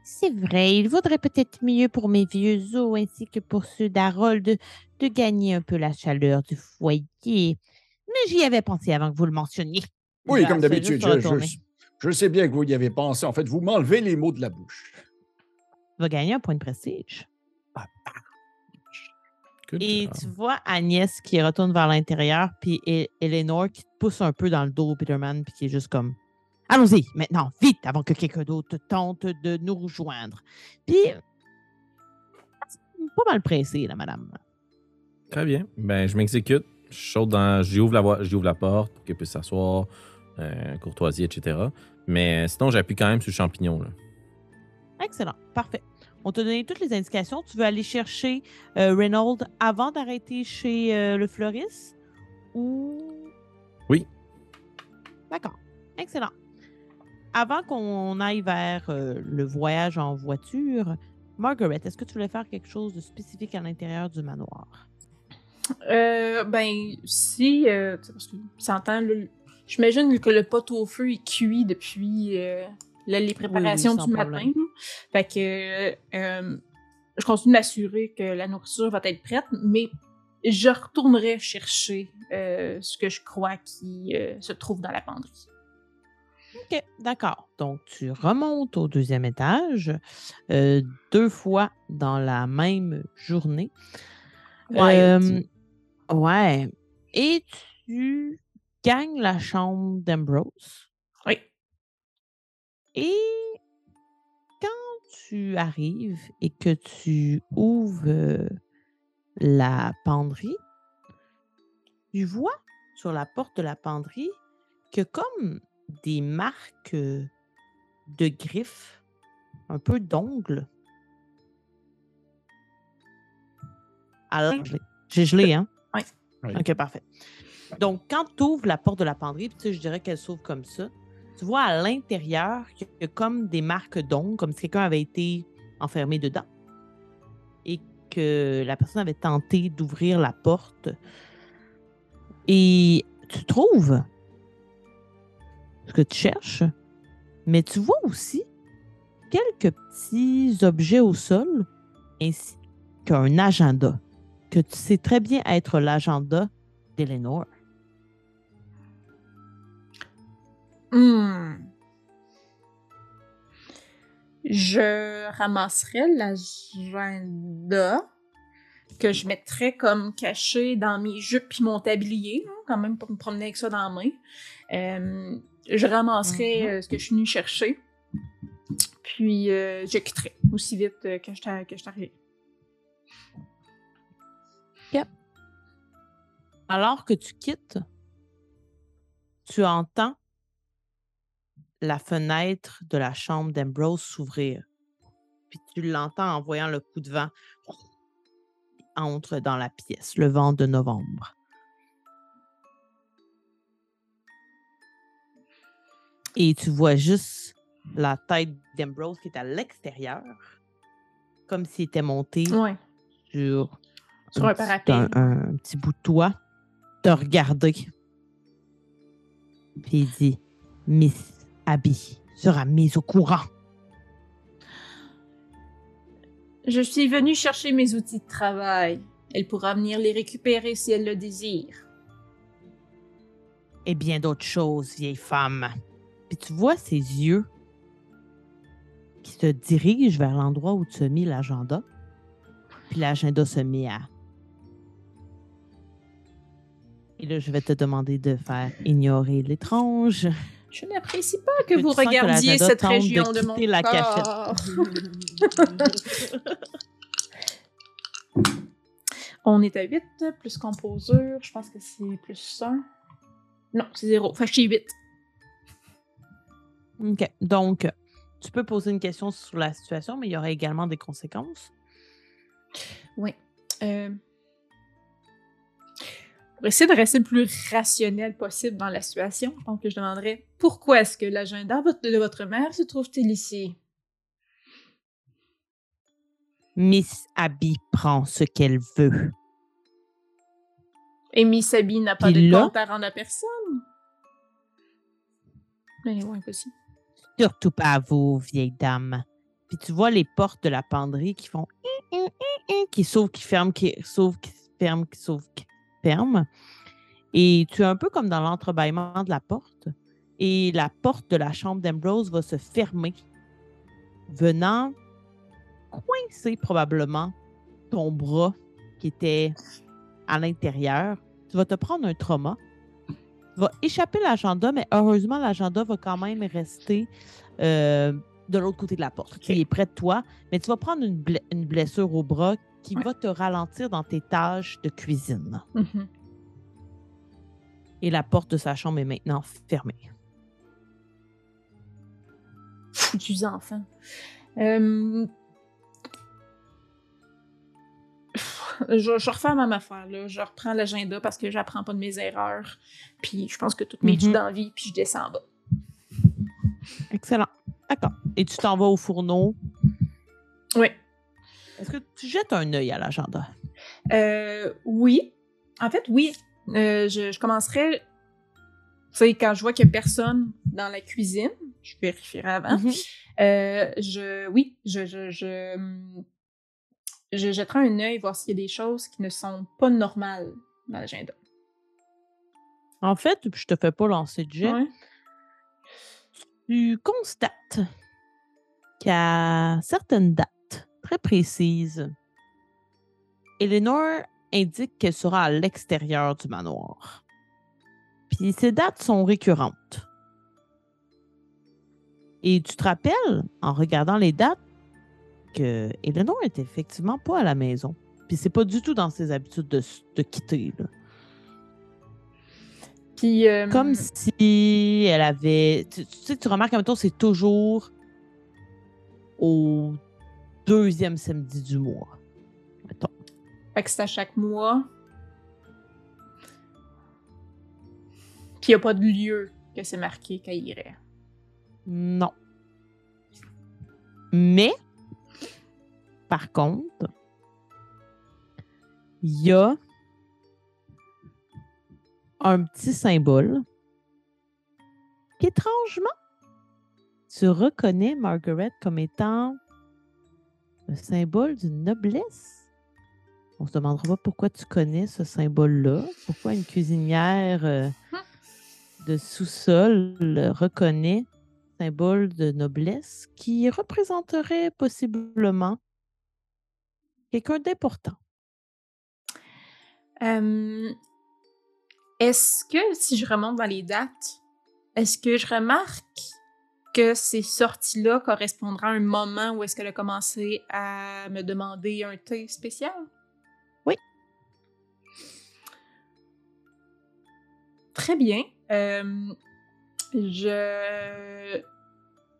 S1: c'est vrai, il vaudrait peut-être mieux pour mes vieux os ainsi que pour ceux d'Harold de, de gagner un peu la chaleur du foyer. Mais j'y avais pensé avant que vous le mentionniez.
S5: Oui, comme d'habitude. Je,
S1: retourner.
S5: je- je sais bien que vous y avez pensé. En fait, vous m'enlevez les mots de la bouche.
S1: Il va gagner un point de prestige.
S4: Good
S1: Et tu vois Agnès qui retourne vers l'intérieur, puis E- Eleanor qui te pousse un peu dans le dos, Peterman, puis qui est juste comme Allons-y, maintenant, vite, avant que quelqu'un d'autre tente de nous rejoindre. Puis, pas mal pressé, là, madame.
S4: Très bien. Ben, je m'exécute. Je saute dans. J'ouvre la, j'ouvre la porte pour qu'elle puisse s'asseoir, euh, courtoisie, etc. Mais sinon, j'appuie quand même sur le champignon. Là.
S1: Excellent, parfait. On t'a donné toutes les indications. Tu veux aller chercher euh, Reynolds avant d'arrêter chez euh, le fleuriste ou?
S4: Oui.
S1: D'accord, excellent. Avant qu'on aille vers euh, le voyage en voiture, Margaret, est-ce que tu voulais faire quelque chose de spécifique à l'intérieur du manoir?
S2: Euh, ben, si, euh, parce que s'entend, j'imagine que le pot au feu est cuit depuis euh, là, les préparations du matin.
S1: problème.
S2: Fait que je continue de m'assurer que la nourriture va être prête, mais je retournerai chercher ce que je crois qui se trouve dans la penderie.
S1: OK, d'accord. Donc, tu remontes au deuxième étage euh, deux fois dans la même journée.
S2: Ouais,
S1: Euh, ouais. Et tu gagnes la chambre d'Ambrose.
S2: Oui.
S1: Et quand tu arrives et que tu ouvres euh, la penderie, tu vois sur la porte de la penderie que comme des marques euh, de griffes, un peu d'ongles. Alors, j'ai- j'ai gelé, hein?
S2: Oui.
S6: Oui.
S1: OK, parfait. Donc, quand tu ouvres la porte de la penderie, puis tu sais, je dirais qu'elle s'ouvre comme ça, tu vois à l'intérieur qu'il y a comme des marques d'ongles, comme si quelqu'un avait été enfermé dedans. Et que la personne avait tenté d'ouvrir la porte. Et tu trouves que tu cherches, mais tu vois aussi quelques petits objets au sol, ainsi qu'un agenda, que tu sais très bien être l'agenda d'Eleanor.
S2: Hmm. Je ramasserai l'agenda que je mettrais comme caché dans mes jupes puis mon tablier, quand même pour me promener avec ça dans la main. Euh, je ramasserai
S1: Mhm.
S2: euh, ce que je suis venue chercher. Puis euh, je quitterai aussi vite euh, que je t'a- que je t'arrive.
S1: Alors que tu quittes, tu entends la fenêtre de la chambre d'Ambrose s'ouvrir. Puis tu l'entends en voyant le coup de vent qui entre dans la pièce, le vent de novembre. Et tu vois juste la tête d'Ambrose qui est à l'extérieur, comme s'il était monté
S2: Ouais.
S1: sur,
S2: Sur un
S1: petit-
S2: parapet.
S1: un, un petit bout de toit, te regarder. Puis il dit Miss Abby sera mise au courant.
S2: Je suis venue chercher mes outils de travail. Elle pourra venir les récupérer si elle le désire.
S1: Et bien d'autres choses, vieille femme. Puis tu vois ses yeux qui se dirigent vers l'endroit où tu as mis l'agenda. Puis l'agenda se met à Et là, je vais te demander de faire ignorer l'étrange.
S2: Je n'apprécie pas que vous
S1: que
S2: regardiez cette
S1: tente de
S2: région de, mon
S1: la cachette.
S2: corps. On est à 8, plus composure. Je pense que c'est plus 1. Non, c'est 0. Fait que je suis 8.
S1: OK. Donc, tu peux poser une question sur la situation, mais il y aura également des conséquences.
S2: Oui. Euh... Pour essayer de rester le plus rationnel possible dans la situation, je pense que je demanderais pourquoi est-ce que l'agenda de votre mère se trouve-t-il ici?
S1: Miss Abby prend ce qu'elle veut.
S2: Et Miss Abby n'a pas
S1: Puis
S2: de
S1: là-
S2: compte à rendre à personne? Mais ouais, possible.
S1: Surtout pas à vous, vieille dame. Puis tu vois les portes de la penderie qui font qui s'ouvrent, qui ferment, qui s'ouvrent, qui ferment, qui s'ouvrent, qui ferment. Et tu es un peu comme dans l'entrebâillement de la porte. Et la porte de la chambre d'Ambrose va se fermer, venant coincer probablement ton bras qui était à l'intérieur. Tu vas te prendre un trauma. Tu vas échapper l'agenda, mais heureusement, l'agenda va quand même rester euh, de l'autre côté de la porte. Il est près de toi, mais tu vas prendre une, ble- une blessure au bras qui
S2: Ouais.
S1: va te ralentir dans tes tâches de cuisine.
S2: Mhm.
S1: Et la porte de sa chambre est maintenant fermée.
S2: Foutus enfants. Euh, *laughs* Je, je refais la même affaire. Là. Je reprends l'agenda parce que j'apprends pas de mes erreurs. Puis je pense que toutes mes
S1: Mhm.
S2: études en vie, puis je descends en bas.
S1: Excellent. D'accord. Et tu t'en vas au fourneau?
S2: Oui.
S1: Est-ce que tu jettes un œil à l'agenda?
S2: Euh, oui. En fait, oui. Euh, je, je commencerai. Tu sais, quand je vois qu'il n'y a personne dans la cuisine, je vérifierai avant.
S1: Mhm.
S2: Euh, je, oui, je, je, je, je jetterai un œil voir s'il y a des choses qui ne sont pas normales dans l'agenda.
S1: En fait, je te fais pas lancer de jet.
S2: Ouais.
S1: Tu constates qu'à certaines dates très précises, Eleanor indique qu'elle sera à l'extérieur du manoir. Puis ces dates sont récurrentes. Et tu te rappelles, en regardant les dates, que Eleanor est effectivement pas à la maison. Puis c'est pas du tout dans ses habitudes de, de quitter. là.
S2: Puis, euh,
S1: Comme si elle avait. Tu, tu sais, tu remarques en même temps, c'est toujours au deuxième samedi du mois. Mettons.
S2: fait que c'est à chaque mois. Puis il n'y a pas de lieu que c'est marqué qu'elle irait.
S1: Non. Mais, par contre, il y a un petit symbole qu'étrangement, tu reconnais Margaret comme étant le symbole d'une noblesse. On se demandera pas pourquoi tu connais ce symbole-là, pourquoi une cuisinière euh, de sous-sol reconnaît symbole de noblesse qui représenterait possiblement quelqu'un d'important.
S2: Euh, est-ce que si je remonte dans les dates, est-ce que je remarque que ces sorties-là correspondront à un moment où est-ce qu'elle a commencé à me demander un thé spécial?
S1: Oui.
S2: Très bien. Euh, je...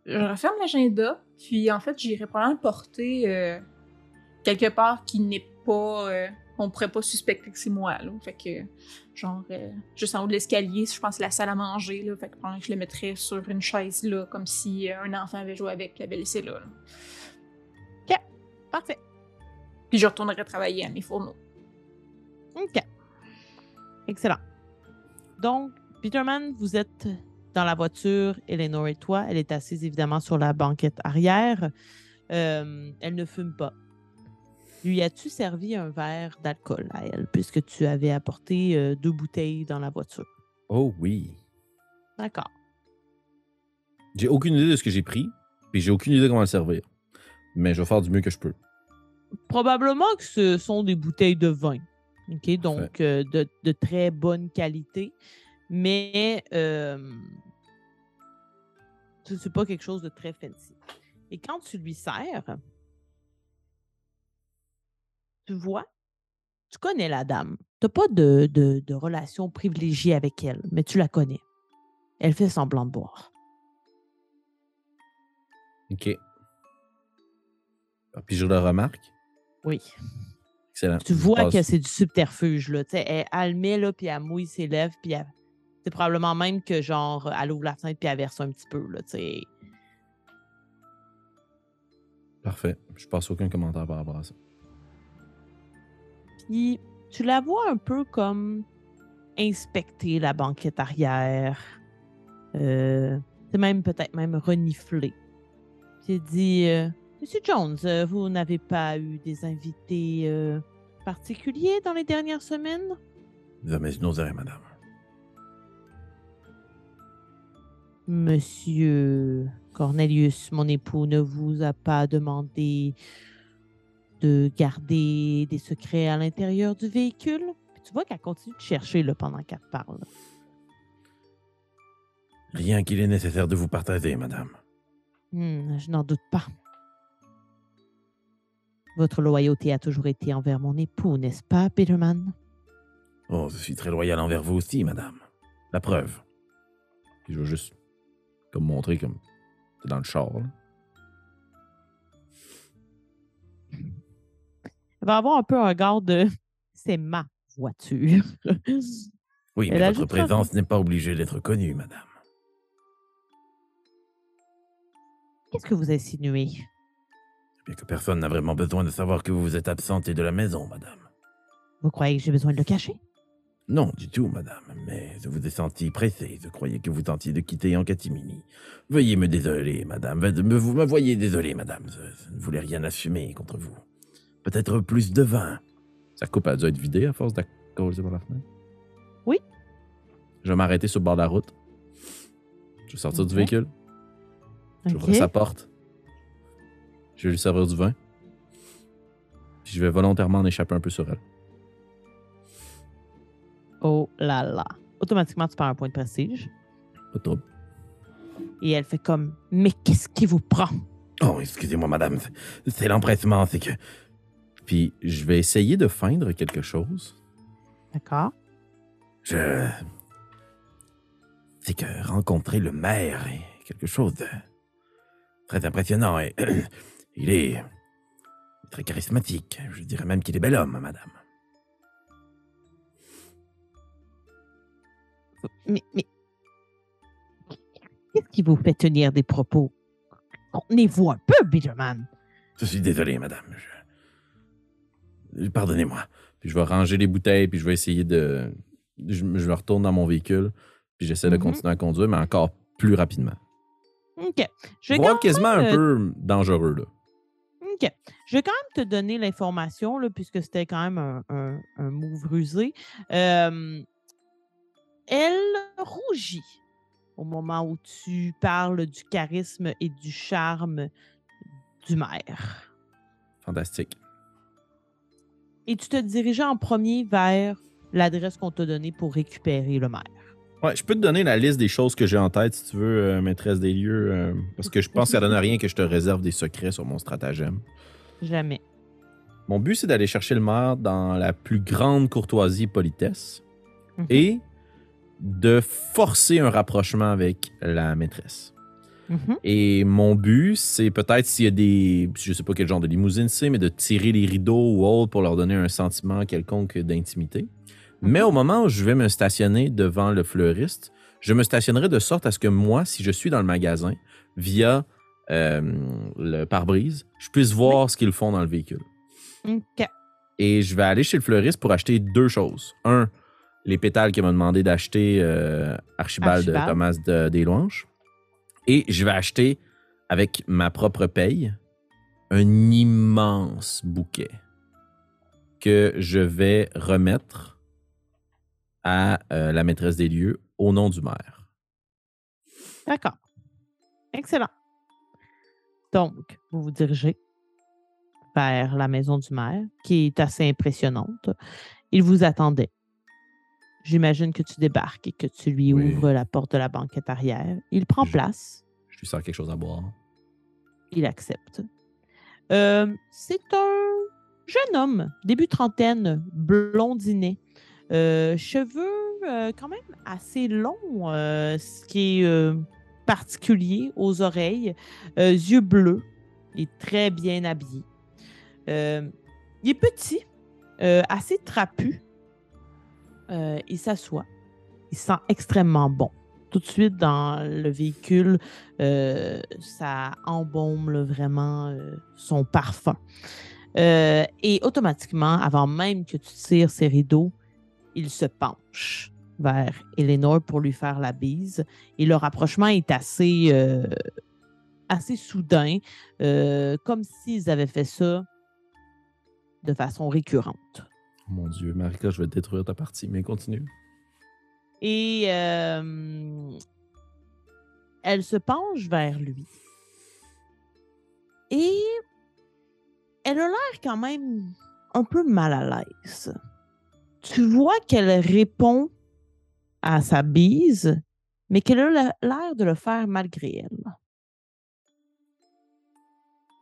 S2: je referme l'agenda, puis en fait, j'irai probablement le porter euh, quelque part qui n'est pas... euh, on pourrait pas suspecter que c'est moi, là. Fait que, genre, euh, juste en haut de l'escalier, je pense la salle à manger, là. Fait que je le mettrais sur une chaise, là, comme si euh, un enfant avait joué avec, l'avait laissé là, là.
S1: Parfait.
S2: Puis je retournerai travailler à mes fourneaux.
S1: OK. Excellent. Donc, Peterman, vous êtes dans la voiture, Eleanor et toi. Elle est assise évidemment sur la banquette arrière. Euh, elle ne fume pas. Lui as-tu servi un verre d'alcool à elle, puisque tu avais apporté euh, deux bouteilles dans la voiture?
S4: Oh oui.
S1: D'accord.
S4: J'ai aucune idée de ce que j'ai pris, puis j'ai aucune idée comment le servir. Mais je vais faire du mieux que je peux.
S1: Probablement que ce sont des bouteilles de vin. OK? Donc, euh, de, de très bonne qualité. Mais euh, ce n'est pas quelque chose de très fancy. Et quand tu lui sers, tu vois, tu connais la dame. Tu n'as pas de, de, de relation privilégiée avec elle, mais tu la connais. Elle fait semblant de boire.
S4: OK. Ah, Puis je le remarque.
S1: Oui.
S4: Excellent.
S1: Tu vois que c'est du subterfuge, là. Tu sais, elle, elle le met, là, puis elle mouille ses lèvres, puis elle- c'est probablement même que, genre, elle ouvre la fenêtre, puis elle verse un petit peu, là, tu sais.
S4: Parfait. Je passe aucun commentaire par rapport à ça.
S1: Puis tu la vois un peu comme inspecter la banquette arrière. Euh, c'est même peut-être même renifler. Puis elle dit euh, Monsieur Jones, euh, vous n'avez pas eu des invités euh, particuliers dans les dernières semaines?
S3: Jamais madame.
S1: Monsieur Cornelius, mon époux, ne vous a pas demandé de garder des secrets à l'intérieur du véhicule? Puis tu vois qu'elle continue de chercher là, pendant qu'elle parle.
S3: Rien qu'il est nécessaire de vous partager, madame.
S1: Hmm, je n'en doute pas. Votre loyauté a toujours été envers mon époux, n'est-ce pas, Peterman?
S3: Oh, je suis très loyal envers vous aussi, madame. La preuve.
S4: Je vais juste comme montrer comme dans le char. là.
S1: Elle va avoir un peu un regard de c'est ma voiture. *laughs*
S3: Oui, mais votre présence n'est pas obligée d'être connue, madame.
S1: Qu'est-ce que vous insinuez?
S3: Bien que personne n'a vraiment besoin de savoir que vous vous êtes absentée de la maison, madame.
S1: Vous croyez que j'ai besoin de le cacher?
S3: Non, du tout, madame, mais je vous ai senti pressée. Je croyais que vous tentiez de quitter en catimini. Veuillez me désoler, madame. Vous me voyez désolé, madame. Je, je ne voulais rien assumer contre vous. Peut-être plus de vin.
S4: Sa coupe a dû être vidée à force de causer par la fenêtre.
S1: Oui.
S4: Je vais m'arrêter sur le bord de la route. Je vais sortir du véhicule. J'ouvre
S1: Ok.
S4: sa porte. Je vais lui servir du vin. Puis je vais volontairement en échapper un peu sur elle.
S1: Oh là là. Automatiquement, tu perds un point de prestige.
S4: Pas de trouble.
S1: Et elle fait comme Mais qu'est-ce qui vous prend?
S3: Oh, excusez-moi, madame. c'est- C'est l'empressement, c'est que...
S4: Puis je vais essayer de feindre quelque chose.
S1: D'accord.
S3: Je... C'est que rencontrer le maire est quelque chose de très impressionnant et *clears throat* il est très charismatique. Je dirais même qu'il est bel homme, madame.
S1: Mais, mais qu'est-ce qui vous fait tenir des propos? Contenez-vous un peu, Bitterman.
S3: Je suis désolé, madame. Je- Pardonnez-moi.
S4: Puis je vais ranger les bouteilles, puis je vais essayer de. Je, me- je me retourne dans mon véhicule, puis j'essaie de
S1: Mhm.
S4: continuer à conduire, mais encore plus rapidement.
S1: OK. Je vais,
S4: quasiment un peu dangereux, là.
S1: OK. Je vais quand même te donner l'information, puisque c'était quand même un, un, un move rusé. Euh, elle rougit au moment où tu parles du charisme et du charme du maire.
S4: Fantastique.
S1: Et tu te dirigeais en premier vers l'adresse qu'on t'a donnée pour récupérer le maire.
S4: Ouais, je peux te donner la liste des choses que j'ai en tête si tu veux, euh, maîtresse des lieux, euh, parce que je pense que ça donne à rien que je te réserve des secrets sur mon stratagème.
S1: Jamais.
S4: Mon but, c'est d'aller chercher le maire dans la plus grande courtoisie et politesse
S1: Mhm.
S4: et de forcer un rapprochement avec la maîtresse.
S1: Mhm.
S4: Et mon but, c'est peut-être s'il y a des. Je sais pas quel genre de limousine c'est, mais de tirer les rideaux ou autre pour leur donner un sentiment quelconque d'intimité. Mais au moment où je vais me stationner devant le fleuriste, je me stationnerai de sorte à ce que moi, si je suis dans le magasin, via euh, le pare-brise, je puisse voir ce qu'ils font dans le véhicule.
S1: OK.
S4: Et je vais aller chez le fleuriste pour acheter deux choses. Un, les pétales qu'il m'a demandé d'acheter euh, Archibald,
S1: Archibald.
S4: Thomas de, des Louanges. Et je vais acheter, avec ma propre paye, un immense bouquet que je vais remettre à euh, la maîtresse des lieux au nom du maire.
S1: D'accord. Excellent. Donc, vous vous dirigez vers la maison du maire, qui est assez impressionnante. Il vous attendait. J'imagine que tu débarques et que tu lui
S4: Oui.
S1: ouvres la porte de la banquette arrière. Il prend
S4: Je-
S1: place.
S4: Je lui sers quelque chose à boire.
S1: Il accepte. Euh, c'est un jeune homme, début trentaine, blondinet. Euh, cheveux euh, quand même assez longs, ce qui est particulier aux oreilles. Yeux bleus. Il est très bien habillé. Il est petit, assez trapu. Euh, il s'assoit. Il sent extrêmement bon. Tout de suite dans le véhicule, euh, ça embaume vraiment euh, son parfum. Et automatiquement, avant même que tu tires ses rideaux, il se penche vers Eleanor pour lui faire la bise. Et le rapprochement est assez, assez soudain, comme s'ils avaient fait ça de façon récurrente.
S4: Oh mon Dieu, Marika, je vais détruire ta partie, mais continue.
S1: Et euh, elle se penche vers lui. Et elle a l'air quand même un peu mal à l'aise. Tu vois qu'elle répond à sa bise, mais qu'elle a la- l'air de le faire malgré elle.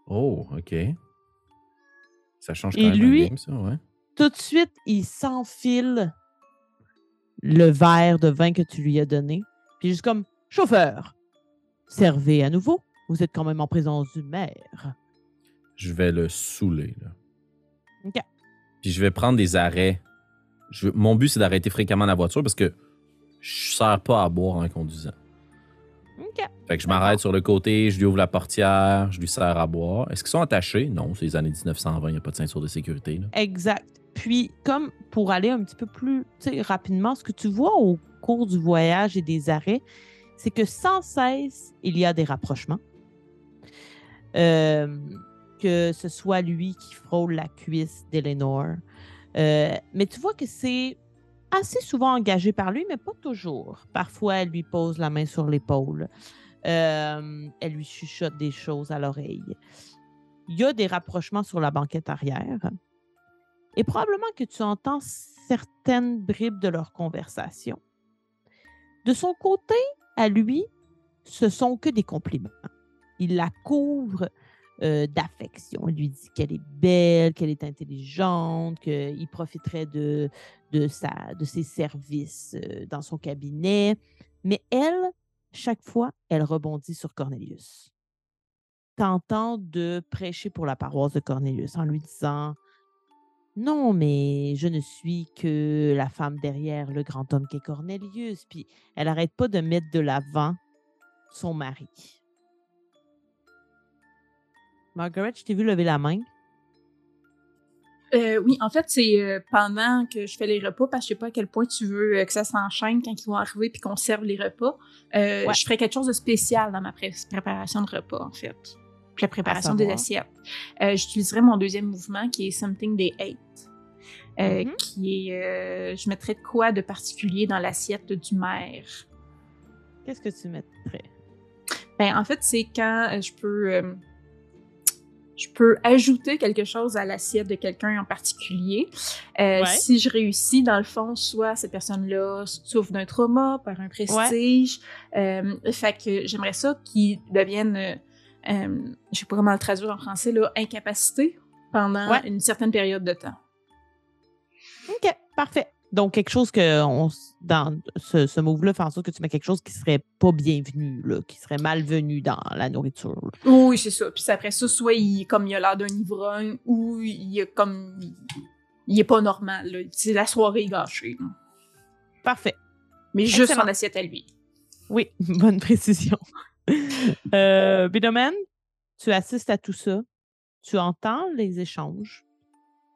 S4: Oh, OK. Ça change quand
S1: Et
S4: même
S1: lui-
S4: game, ça, ouais.
S1: Tout de suite, il s'enfile le verre de vin que tu lui as donné. Puis juste comme chauffeur, servez à nouveau. Vous êtes quand même en présence du maire.
S4: Je vais le saouler, là.
S1: OK.
S4: Puis je vais prendre des arrêts. Je- Mon but, c'est d'arrêter fréquemment la voiture parce que je ne sers pas à boire en conduisant.
S1: OK.
S4: Fait que je m'arrête sur le côté, je lui ouvre la portière, je lui sers à boire. Est-ce qu'ils sont attachés? Non, c'est les années 1920, il n'y a pas de ceinture de sécurité. Là.
S1: Exact. Puis, comme pour aller un petit peu plus rapidement, ce que tu vois au cours du voyage et des arrêts, c'est que sans cesse, il y a des rapprochements. Euh, que ce soit lui qui frôle la cuisse d'Eleanor. Euh, mais tu vois que c'est assez souvent engagé par lui, mais pas toujours. Parfois, elle lui pose la main sur l'épaule. Euh, elle lui chuchote des choses à l'oreille. Il y a des rapprochements sur la banquette arrière. Et probablement que tu entends certaines bribes de leur conversation. De son côté, à lui, ce sont que des compliments. Il la couvre euh, d'affection. Il lui dit qu'elle est belle, qu'elle est intelligente, qu'il profiterait de, de, sa, de ses services euh, dans son cabinet. Mais elle, chaque fois, elle rebondit sur Cornelius, tentant de prêcher pour la paroisse de Cornelius en lui disant non, mais je ne suis que la femme derrière le grand homme qu'est Cornelius. Puis elle n'arrête pas de mettre de l'avant son mari. Margaret, je t'ai vu lever la main.
S2: Euh, oui, en fait, c'est euh, pendant que je fais les repas, parce que je sais pas à quel point tu veux euh, que ça s'enchaîne quand ils vont arriver puis qu'on serve les repas. Euh,
S1: Ouais.
S2: Je ferai quelque chose de spécial dans ma pré- préparation de repas, en fait. La préparation des assiettes. Euh, J'utiliserai mon deuxième mouvement qui est Something They Ate. Euh,
S1: Mhm.
S2: qui est, euh, je mettrais de quoi de particulier dans l'assiette du maire.
S1: Qu'est-ce que tu mettrais?
S2: Ben, en fait, c'est quand euh, je peux, je peux ajouter quelque chose à l'assiette de quelqu'un en particulier. Euh,
S1: Ouais.
S2: Si je réussis, dans le fond, soit cette personne-là souffre d'un trauma, par un prestige. Euh, fait que j'aimerais ça qu'il devienne, euh, je sais pas comment le traduire en français, là, incapacité pendant
S1: Ouais.
S2: une certaine période de temps.
S1: OK, parfait. Donc, quelque chose que on, dans ce, ce move-là fait en sorte que tu mets quelque chose qui serait pas bienvenu, là, qui serait malvenu dans la nourriture.
S2: Oui, c'est ça. Puis après ça, soit il, comme il a l'air d'un ivrogne ou il est comme. Il est pas normal. là. C'est la soirée gâchée. là.
S1: Parfait.
S2: Mais juste son assiette à lui.
S1: Oui, *laughs* bonne précision. *laughs* euh, Bidomen, tu assistes à tout ça. Tu entends les échanges.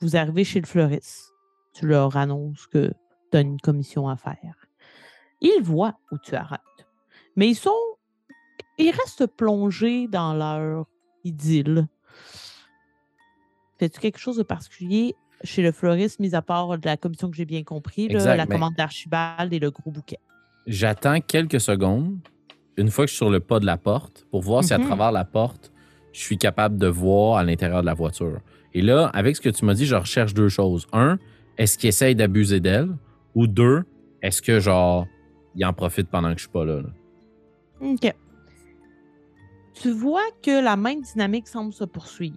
S1: Vous arrivez chez le fleuriste. Tu leur annonces que tu as une commission à faire. Ils voient où tu arrêtes. Mais ils sont. Ils restent plongés dans leur idylle. Fais-tu quelque chose de particulier chez le fleuriste, mis à part de la commission que j'ai bien compris, là,
S4: Exact,
S1: la commande d'Archibald et le gros bouquet?
S4: J'attends quelques secondes, une fois que je suis sur le pas de la porte, pour voir si à
S1: Mhm.
S4: travers la porte, je suis capable de voir à l'intérieur de la voiture. Et là, avec ce que tu m'as dit, je recherche deux choses. Un, est-ce qu'il essaye d'abuser d'elle? Ou deux, est-ce que genre, il en profite pendant que je suis pas là? là?
S1: OK. Tu vois que la même dynamique semble se poursuivre.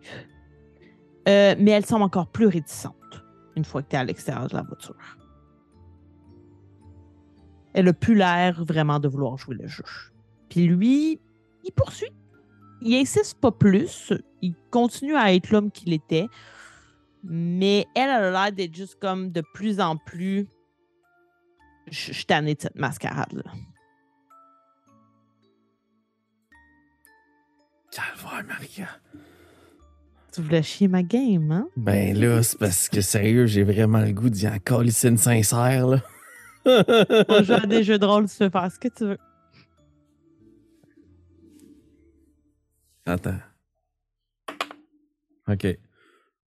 S1: Euh, mais elle semble encore plus réticente une fois que tu es à l'extérieur de la voiture. Elle a plus l'air vraiment de vouloir jouer le jeu. Puis lui, il poursuit. Il insiste pas plus. Il continue à être l'homme qu'il était. Mais elle, elle a l'air d'être juste comme de plus en plus. Je je suis tannée de cette mascarade-là.
S4: Calvaire, Maria.
S1: Tu voulais chier ma game, hein?
S4: Ben là, c'est parce que sérieux, j'ai vraiment le goût d'y en colisser une sincère, là. *laughs*
S1: On joue à des jeux de rôle, tu peux faire ce que tu veux.
S4: Attends. OK.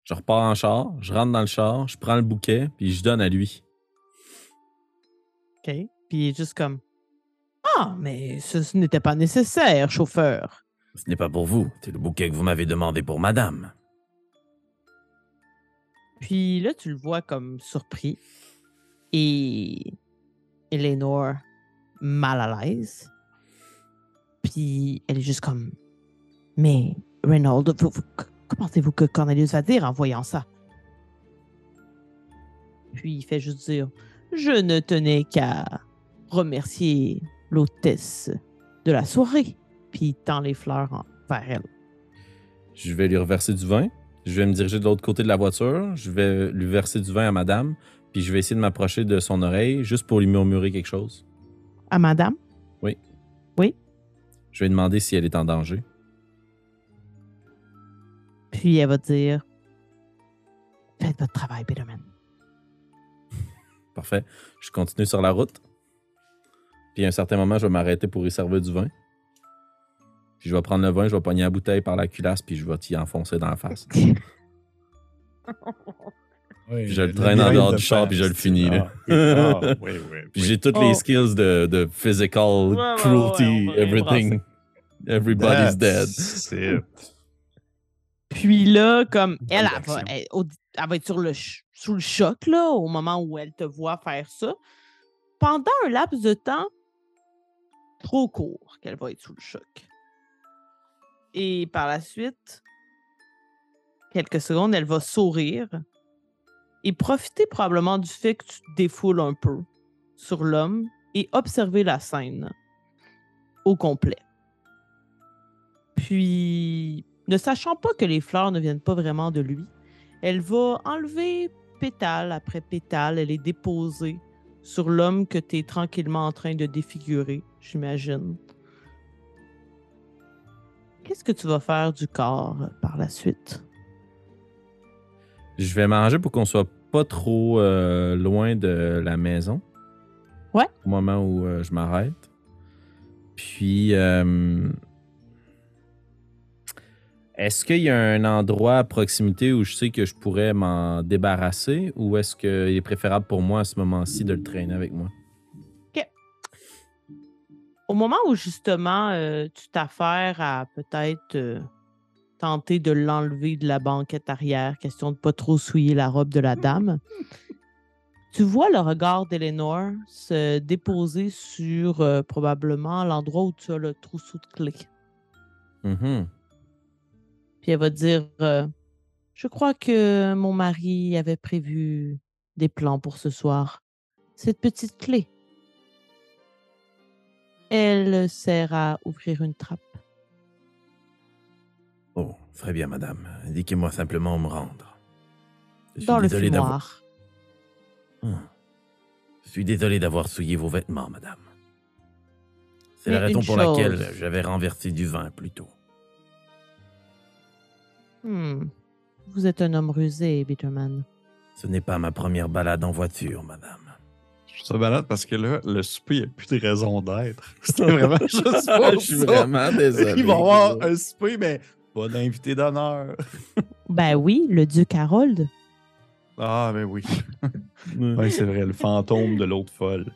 S4: Je repars en char, je rentre dans le char, je prends le bouquet, puis je donne à lui.
S1: OK. Puis il est juste comme Ah, mais ce, ce n'était pas nécessaire, chauffeur.
S3: Ce n'est pas pour vous, c'est le bouquet que vous m'avez demandé pour madame.
S1: Puis là, tu le vois comme surpris. Et Eleanor mal à l'aise. Puis elle est juste comme Mais Reynolds, vous- vous- que pensez-vous que Cornelius va dire en voyant ça? Puis il fait juste dire Je ne tenais qu'à remercier l'hôtesse de la soirée. Puis il tend les fleurs vers elle.
S4: Je vais lui reverser du vin. Je vais me diriger de l'autre côté de la voiture. Je vais lui verser du vin à madame. Puis je vais essayer de m'approcher de son oreille juste pour lui murmurer quelque chose.
S1: À madame?
S4: Je vais demander si elle est en danger.
S1: Puis elle va dire Faites votre travail, Peterman.
S4: Parfait. Je continue sur la route. Puis à un certain moment, je vais m'arrêter pour y servir du vin. Puis je vais prendre le vin, je vais pogner la bouteille par la culasse, puis je vais t'y enfoncer dans la face. *laughs*
S5: Oui,
S4: je le traîne en dehors du char, puis je le finis, là.
S5: Ah, oui, oui.
S4: Puis j'ai toutes
S1: Oh.
S4: les skills de, de physical
S1: Ouais,
S4: cruelty,
S1: ouais,
S4: everything. Everybody's dead.
S5: That's it.
S1: Puis là, comme elle, elle va, elle, va être sur le, sous le choc là, au moment où elle te voit faire ça. Pendant un laps de temps trop court qu'elle va être sous le choc. Et par la suite, quelques secondes, elle va sourire et profiter probablement du fait que tu te défoules un peu sur l'homme et observer la scène au complet. Puis, ne sachant pas que les fleurs ne viennent pas vraiment de lui, elle va enlever pétale après pétale et les déposer sur l'homme que tu es tranquillement en train de défigurer, j'imagine. Qu'est-ce que tu vas faire du corps euh, par la suite?
S4: Je vais manger pour qu'on soit pas trop euh, loin de la maison.
S1: Ouais.
S4: Au moment où euh, je m'arrête. Puis, euh, est-ce qu'il y a un endroit à proximité où je sais que je pourrais m'en débarrasser ou est-ce qu'il est préférable pour moi à ce moment-ci de le traîner avec moi?
S1: Au moment où justement euh, tu t'affaires à peut-être euh, tenter de l'enlever de la banquette arrière, question de pas trop souiller la robe de la dame, tu vois le regard d'Eleanor se déposer sur euh, probablement l'endroit où tu as le trousseau de clés.
S4: Mhm.
S1: Puis elle va dire euh, Je crois que mon mari avait prévu des plans pour ce soir. Cette petite clé. Elle sert à ouvrir une trappe.
S3: Oh, très bien, madame. Indiquez-moi simplement où me rendre. Je suis
S1: Dans le
S3: désolé d'avoir-
S1: fumoir.
S3: Ah. Je suis désolé d'avoir souillé vos vêtements, madame. C'est la raison pour laquelle j'avais renversé du vin plus tôt.
S1: Hmm. Vous êtes un homme rusé, Bitterman.
S3: Ce n'est pas ma première balade en voiture, madame.
S5: Je suis ça malade parce que là, le souper, il n'y a plus de raison d'être. *laughs* C'était vraiment *laughs* juste pour
S4: je suis
S5: ça.
S4: vraiment désolé.
S5: Il va y avoir un souper, mais pas d'invité d'honneur. *laughs*
S1: Ben oui, le duc Harold.
S5: Ah, ben oui. Oui, c'est vrai, le fantôme de l'autre folle.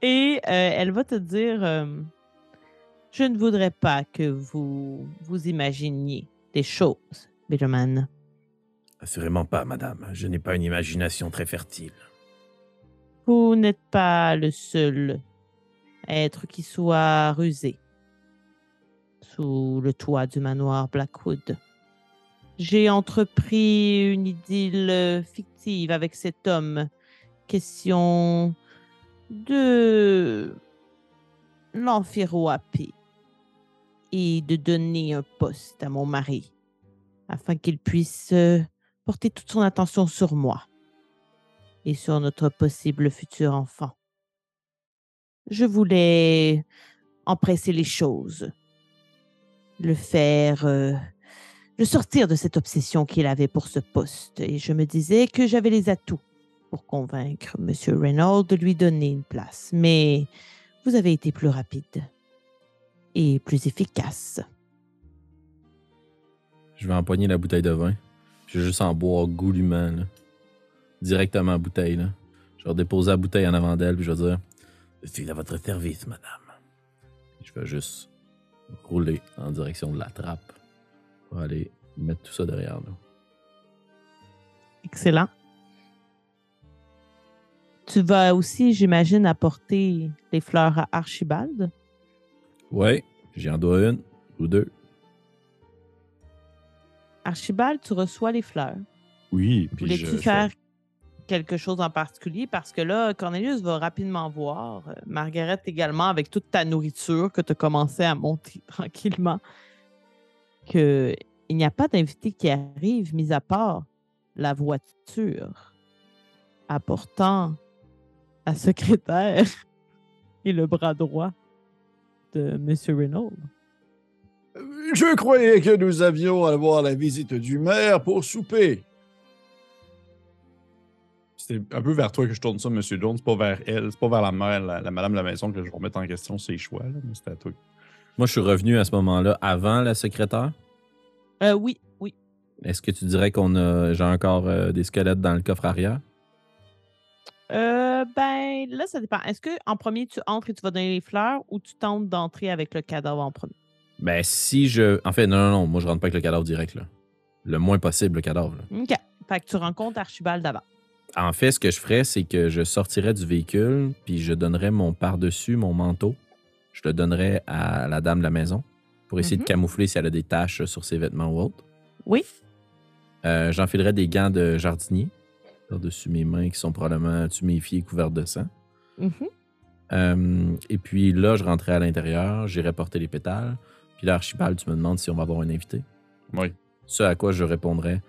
S1: Et euh, elle va te dire euh, Je ne voudrais pas que vous vous imaginiez des choses, Bitterman.
S3: Assurément pas, madame. Je n'ai pas une imagination très fertile.
S1: Vous n'êtes pas le seul être qui soit rusé sous le toit du manoir Blackwood. J'ai entrepris une idylle fictive avec cet homme. Question de l'enfiroaper et de donner un poste à mon mari afin qu'il puisse euh, porter toute son attention sur moi et sur notre possible futur enfant. Je voulais empresser les choses, le faire, euh, le sortir de cette obsession qu'il avait pour ce poste, et je me disais que j'avais les atouts pour convaincre M. Reynolds de lui donner une place. Mais vous avez été plus rapide et plus efficace.
S4: Je vais empoigner la bouteille de vin. Je vais juste en boire goulûment, là. Directement à la bouteille, là. Je vais déposer la bouteille en avant d'elle, puis je vais dire
S3: Je suis à votre service, madame.
S4: Je vais juste rouler en direction de la trappe pour aller mettre tout ça derrière nous.
S1: Excellent. Tu vas aussi, j'imagine, apporter les fleurs à Archibald?
S4: Ouais, j'en dois une ou deux.
S1: Archibald, tu reçois les fleurs.
S6: Oui, puis je,
S1: Voulais-tu
S6: je-
S1: faire quelque chose en particulier? Parce que là, Cornelius va rapidement voir, euh, Margaret également, avec toute ta nourriture que tu as commencé à monter *laughs* tranquillement, qu'il n'y a pas d'invité qui arrive, mis à part la voiture apportant la *laughs* secrétaire et le bras droit de M. Reynolds.
S5: Je croyais que nous avions à voir la visite du maire pour souper.
S6: C'était un peu vers toi que je tourne ça, M. Jones. C'est pas vers elle, c'est pas vers la mère, la, la madame de la maison que je remettre en question ses choix, là, mais c'était à toi.
S4: Moi, je suis revenu à ce moment-là avant la secrétaire.
S1: Euh, oui, oui.
S4: Est-ce que tu dirais qu'on a j'ai encore euh, des squelettes dans le coffre arrière?
S1: Euh, ben, là, ça dépend. Est-ce que en premier, tu entres et tu vas donner les fleurs ou tu tentes d'entrer avec le cadavre en premier?
S4: Ben, si je. En fait, non, non, non, moi, je rentre pas avec le cadavre direct, là. Le moins possible, le cadavre. là.
S1: OK. Fait que tu rencontres Archibald d'avant.
S4: En fait, ce que je ferais, c'est que je sortirais du véhicule, puis je donnerais mon par-dessus, mon manteau. Je le donnerais à la dame de la maison pour essayer
S1: Mhm.
S4: de camoufler si elle a des taches sur ses vêtements ou autre.
S1: Oui.
S4: Euh, J'enfilerais des gants de jardinier par-dessus mes mains qui sont probablement tuméfiées et couvertes de sang.
S1: Mhm.
S4: Euh, et puis là, je rentrais à l'intérieur, j'irais porter les pétales. Puis là, Archibald, tu me demandes si on va avoir un invité.
S6: Oui.
S4: Ce à quoi je répondrais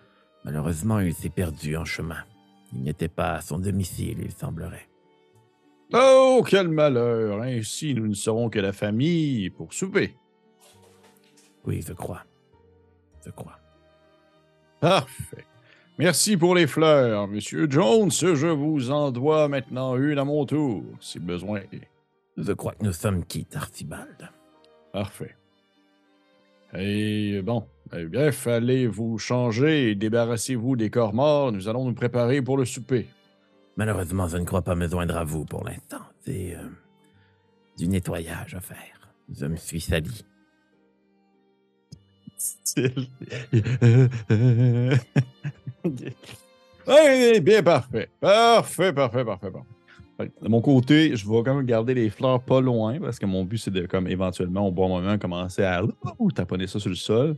S3: Malheureusement, il s'est perdu en chemin. Il n'était pas à son domicile, il semblerait.
S5: Oh, quel malheur! Ainsi, nous ne serons que la famille pour souper.
S3: Oui, je crois. Je crois.
S5: Parfait. Merci pour les fleurs, Monsieur Jones. Je vous en dois maintenant une à mon tour, si besoin.
S3: Je crois que nous sommes quittes, Archibald.
S5: Parfait. Et bon, eh bien, fallait vous changer et débarrassez-vous des corps morts. Nous allons nous préparer pour le souper.
S3: Malheureusement, je ne crois pas me joindre à vous pour l'instant. C'est euh, du nettoyage à faire. Je me suis sali. *laughs*
S5: Eh bien, parfait. Parfait, parfait, parfait, parfait. De mon côté, je vais quand même garder les fleurs pas loin parce que mon but, c'est de, comme éventuellement, au bon moment, commencer à ouh, taponner ça sur le sol.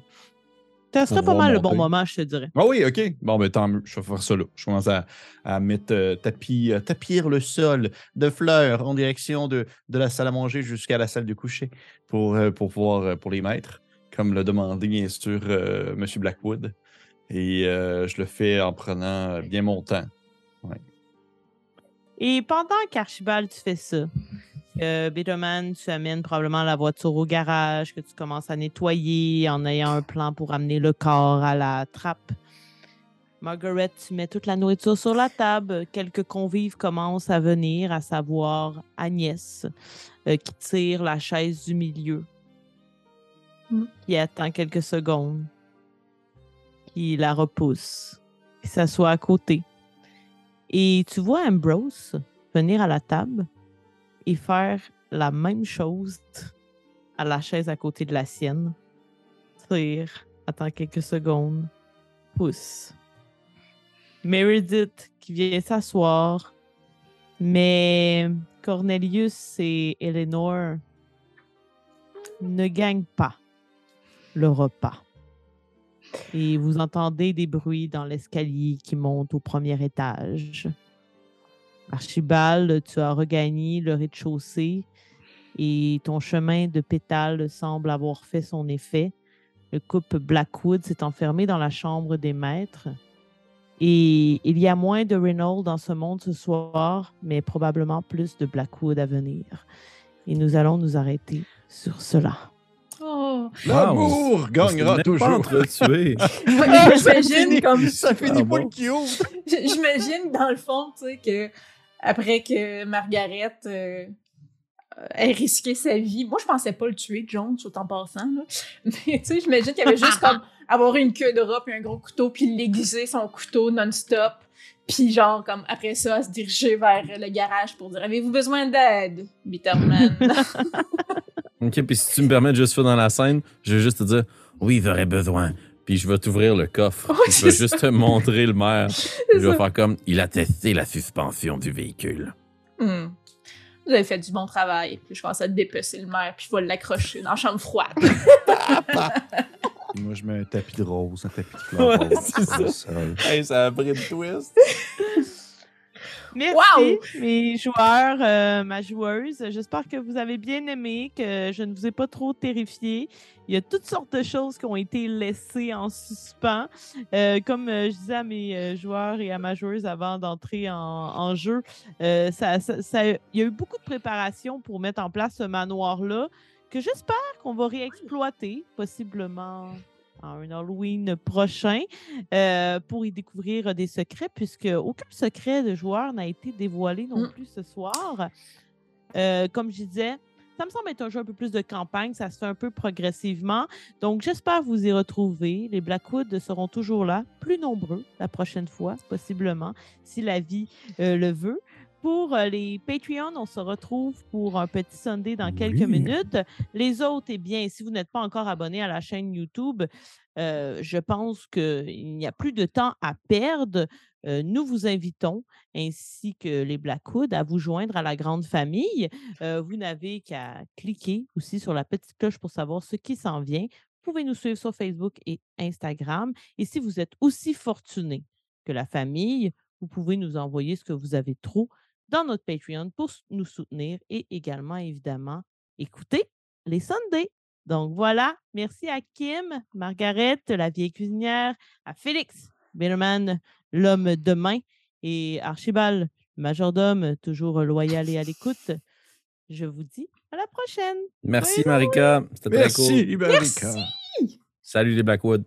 S1: Ça serait pas mal le bon moment, je te dirais.
S5: Ah oui, OK. Bon, ben tant mieux. Je vais faire ça là. Je commence à, à mettre euh, tapis, euh, tapir le sol de fleurs en direction de, de la salle à manger jusqu'à la salle de coucher pour, euh, pour pouvoir euh, pour les mettre, comme l'a demandé bien sûr euh, M. Blackwood. Et euh, je le fais en prenant euh, bien mon temps.
S1: Et pendant qu'Archibald, tu fais ça, euh, Bitterman, tu amènes probablement la voiture au garage, que tu commences à nettoyer en ayant un plan pour amener le corps à la trappe. Margaret, tu mets toute la nourriture sur la table. Quelques convives commencent à venir, à savoir Agnès, qui tire la chaise du milieu. Qui attend quelques secondes, qui la repousse, qui s'assoit à côté. Et tu vois Ambrose venir à la table et faire la même chose à la chaise à côté de la sienne. Tire, attend quelques secondes, pousse, Meredith qui vient s'asseoir. Mais Cornelius et Eleanor ne gagnent pas le repas. Et vous entendez des bruits dans l'escalier qui monte au premier étage. Archibald, tu as regagné le rez-de-chaussée et ton chemin de pétales semble avoir fait son effet. Le couple Blackwood s'est enfermé dans la chambre des maîtres. Et il y a moins de Reynolds dans ce monde ce soir, mais probablement plus de Blackwood à venir. Et nous allons nous arrêter sur cela.
S5: L'amour gagnera toujours. *laughs*
S2: J'imagine comme
S5: Ça finit
S4: Ah
S5: pas
S4: bon?
S5: le cute.
S2: J'imagine dans le fond, tu sais, que après que Margaret euh, ait risqué sa vie, moi je pensais pas le tuer, Jones, tout en passant, là. *laughs* mais tu sais, j'imagine qu'il y avait juste comme avoir une queue de rat puis un gros couteau puis l'aiguiser son couteau non-stop. Puis genre, comme après ça, se diriger vers le garage pour dire « Avez-vous besoin d'aide, Bitterman? *laughs*
S4: Ok, puis si tu me permets de juste faire dans la scène, je vais juste te dire oui, j'aurais besoin. Puis je vais t'ouvrir le coffre. Je vais juste te montrer le maire. Je vais
S2: ça.
S4: faire comme il a testé la suspension du véhicule.
S2: Hmm. Vous avez fait du bon travail. Puis je commence à dépecer le maire, puis je vais l'accrocher dans la chambre froide.
S5: Moi, je mets un tapis de rose, un tapis de *laughs* fleurs
S4: Ouais, c'est
S5: le
S4: ça. Hey, ça a pris de twist.
S1: Merci,
S2: Wow!
S1: mes joueurs, euh, ma joueuse. J'espère que vous avez bien aimé, que je ne vous ai pas trop terrifié. Il y a toutes sortes de choses qui ont été laissées en suspens. Euh, comme euh, je disais à mes joueurs et à ma joueuse avant d'entrer en, jeu, ça, il y a eu beaucoup de préparation pour mettre en place ce manoir-là, que j'espère qu'on va réexploiter, possiblement un Halloween prochain euh, pour y découvrir des secrets, puisque aucun secret de joueur n'a été dévoilé non
S2: Mm.
S1: plus ce soir. Euh, comme je disais, ça me semble être un jeu un peu plus de campagne, ça se fait un peu progressivement. Donc, j'espère vous y retrouver. Les Blackwood seront toujours là, plus nombreux la prochaine fois, possiblement, si la vie euh, le veut. Pour euh, les Patreons, on se retrouve pour un petit Sunday dans quelques minutes. Les autres, eh bien, si vous n'êtes pas encore abonné à la chaîne YouTube, euh, je pense qu'il n'y a plus de temps à perdre. Euh, nous vous invitons, ainsi que les Blackwood, à vous joindre à la grande famille. Euh, vous n'avez qu'à cliquer aussi sur la petite cloche pour savoir ce qui s'en vient. Vous pouvez nous suivre sur Facebook et Instagram. Et si vous êtes aussi fortuné que la famille, vous pouvez nous envoyer ce que vous avez trop dans notre Patreon pour nous soutenir et également, évidemment, écouter les Sundays. Donc voilà, merci à Kim, Margaret, la vieille cuisinière, à Félix, Bitterman, l'homme de main, et Archibald, le majordome, toujours loyal et à l'écoute. Je vous dis à la prochaine.
S4: Merci, Marika. C'était très cool.
S5: Merci, Marika.
S4: Salut les Blackwood.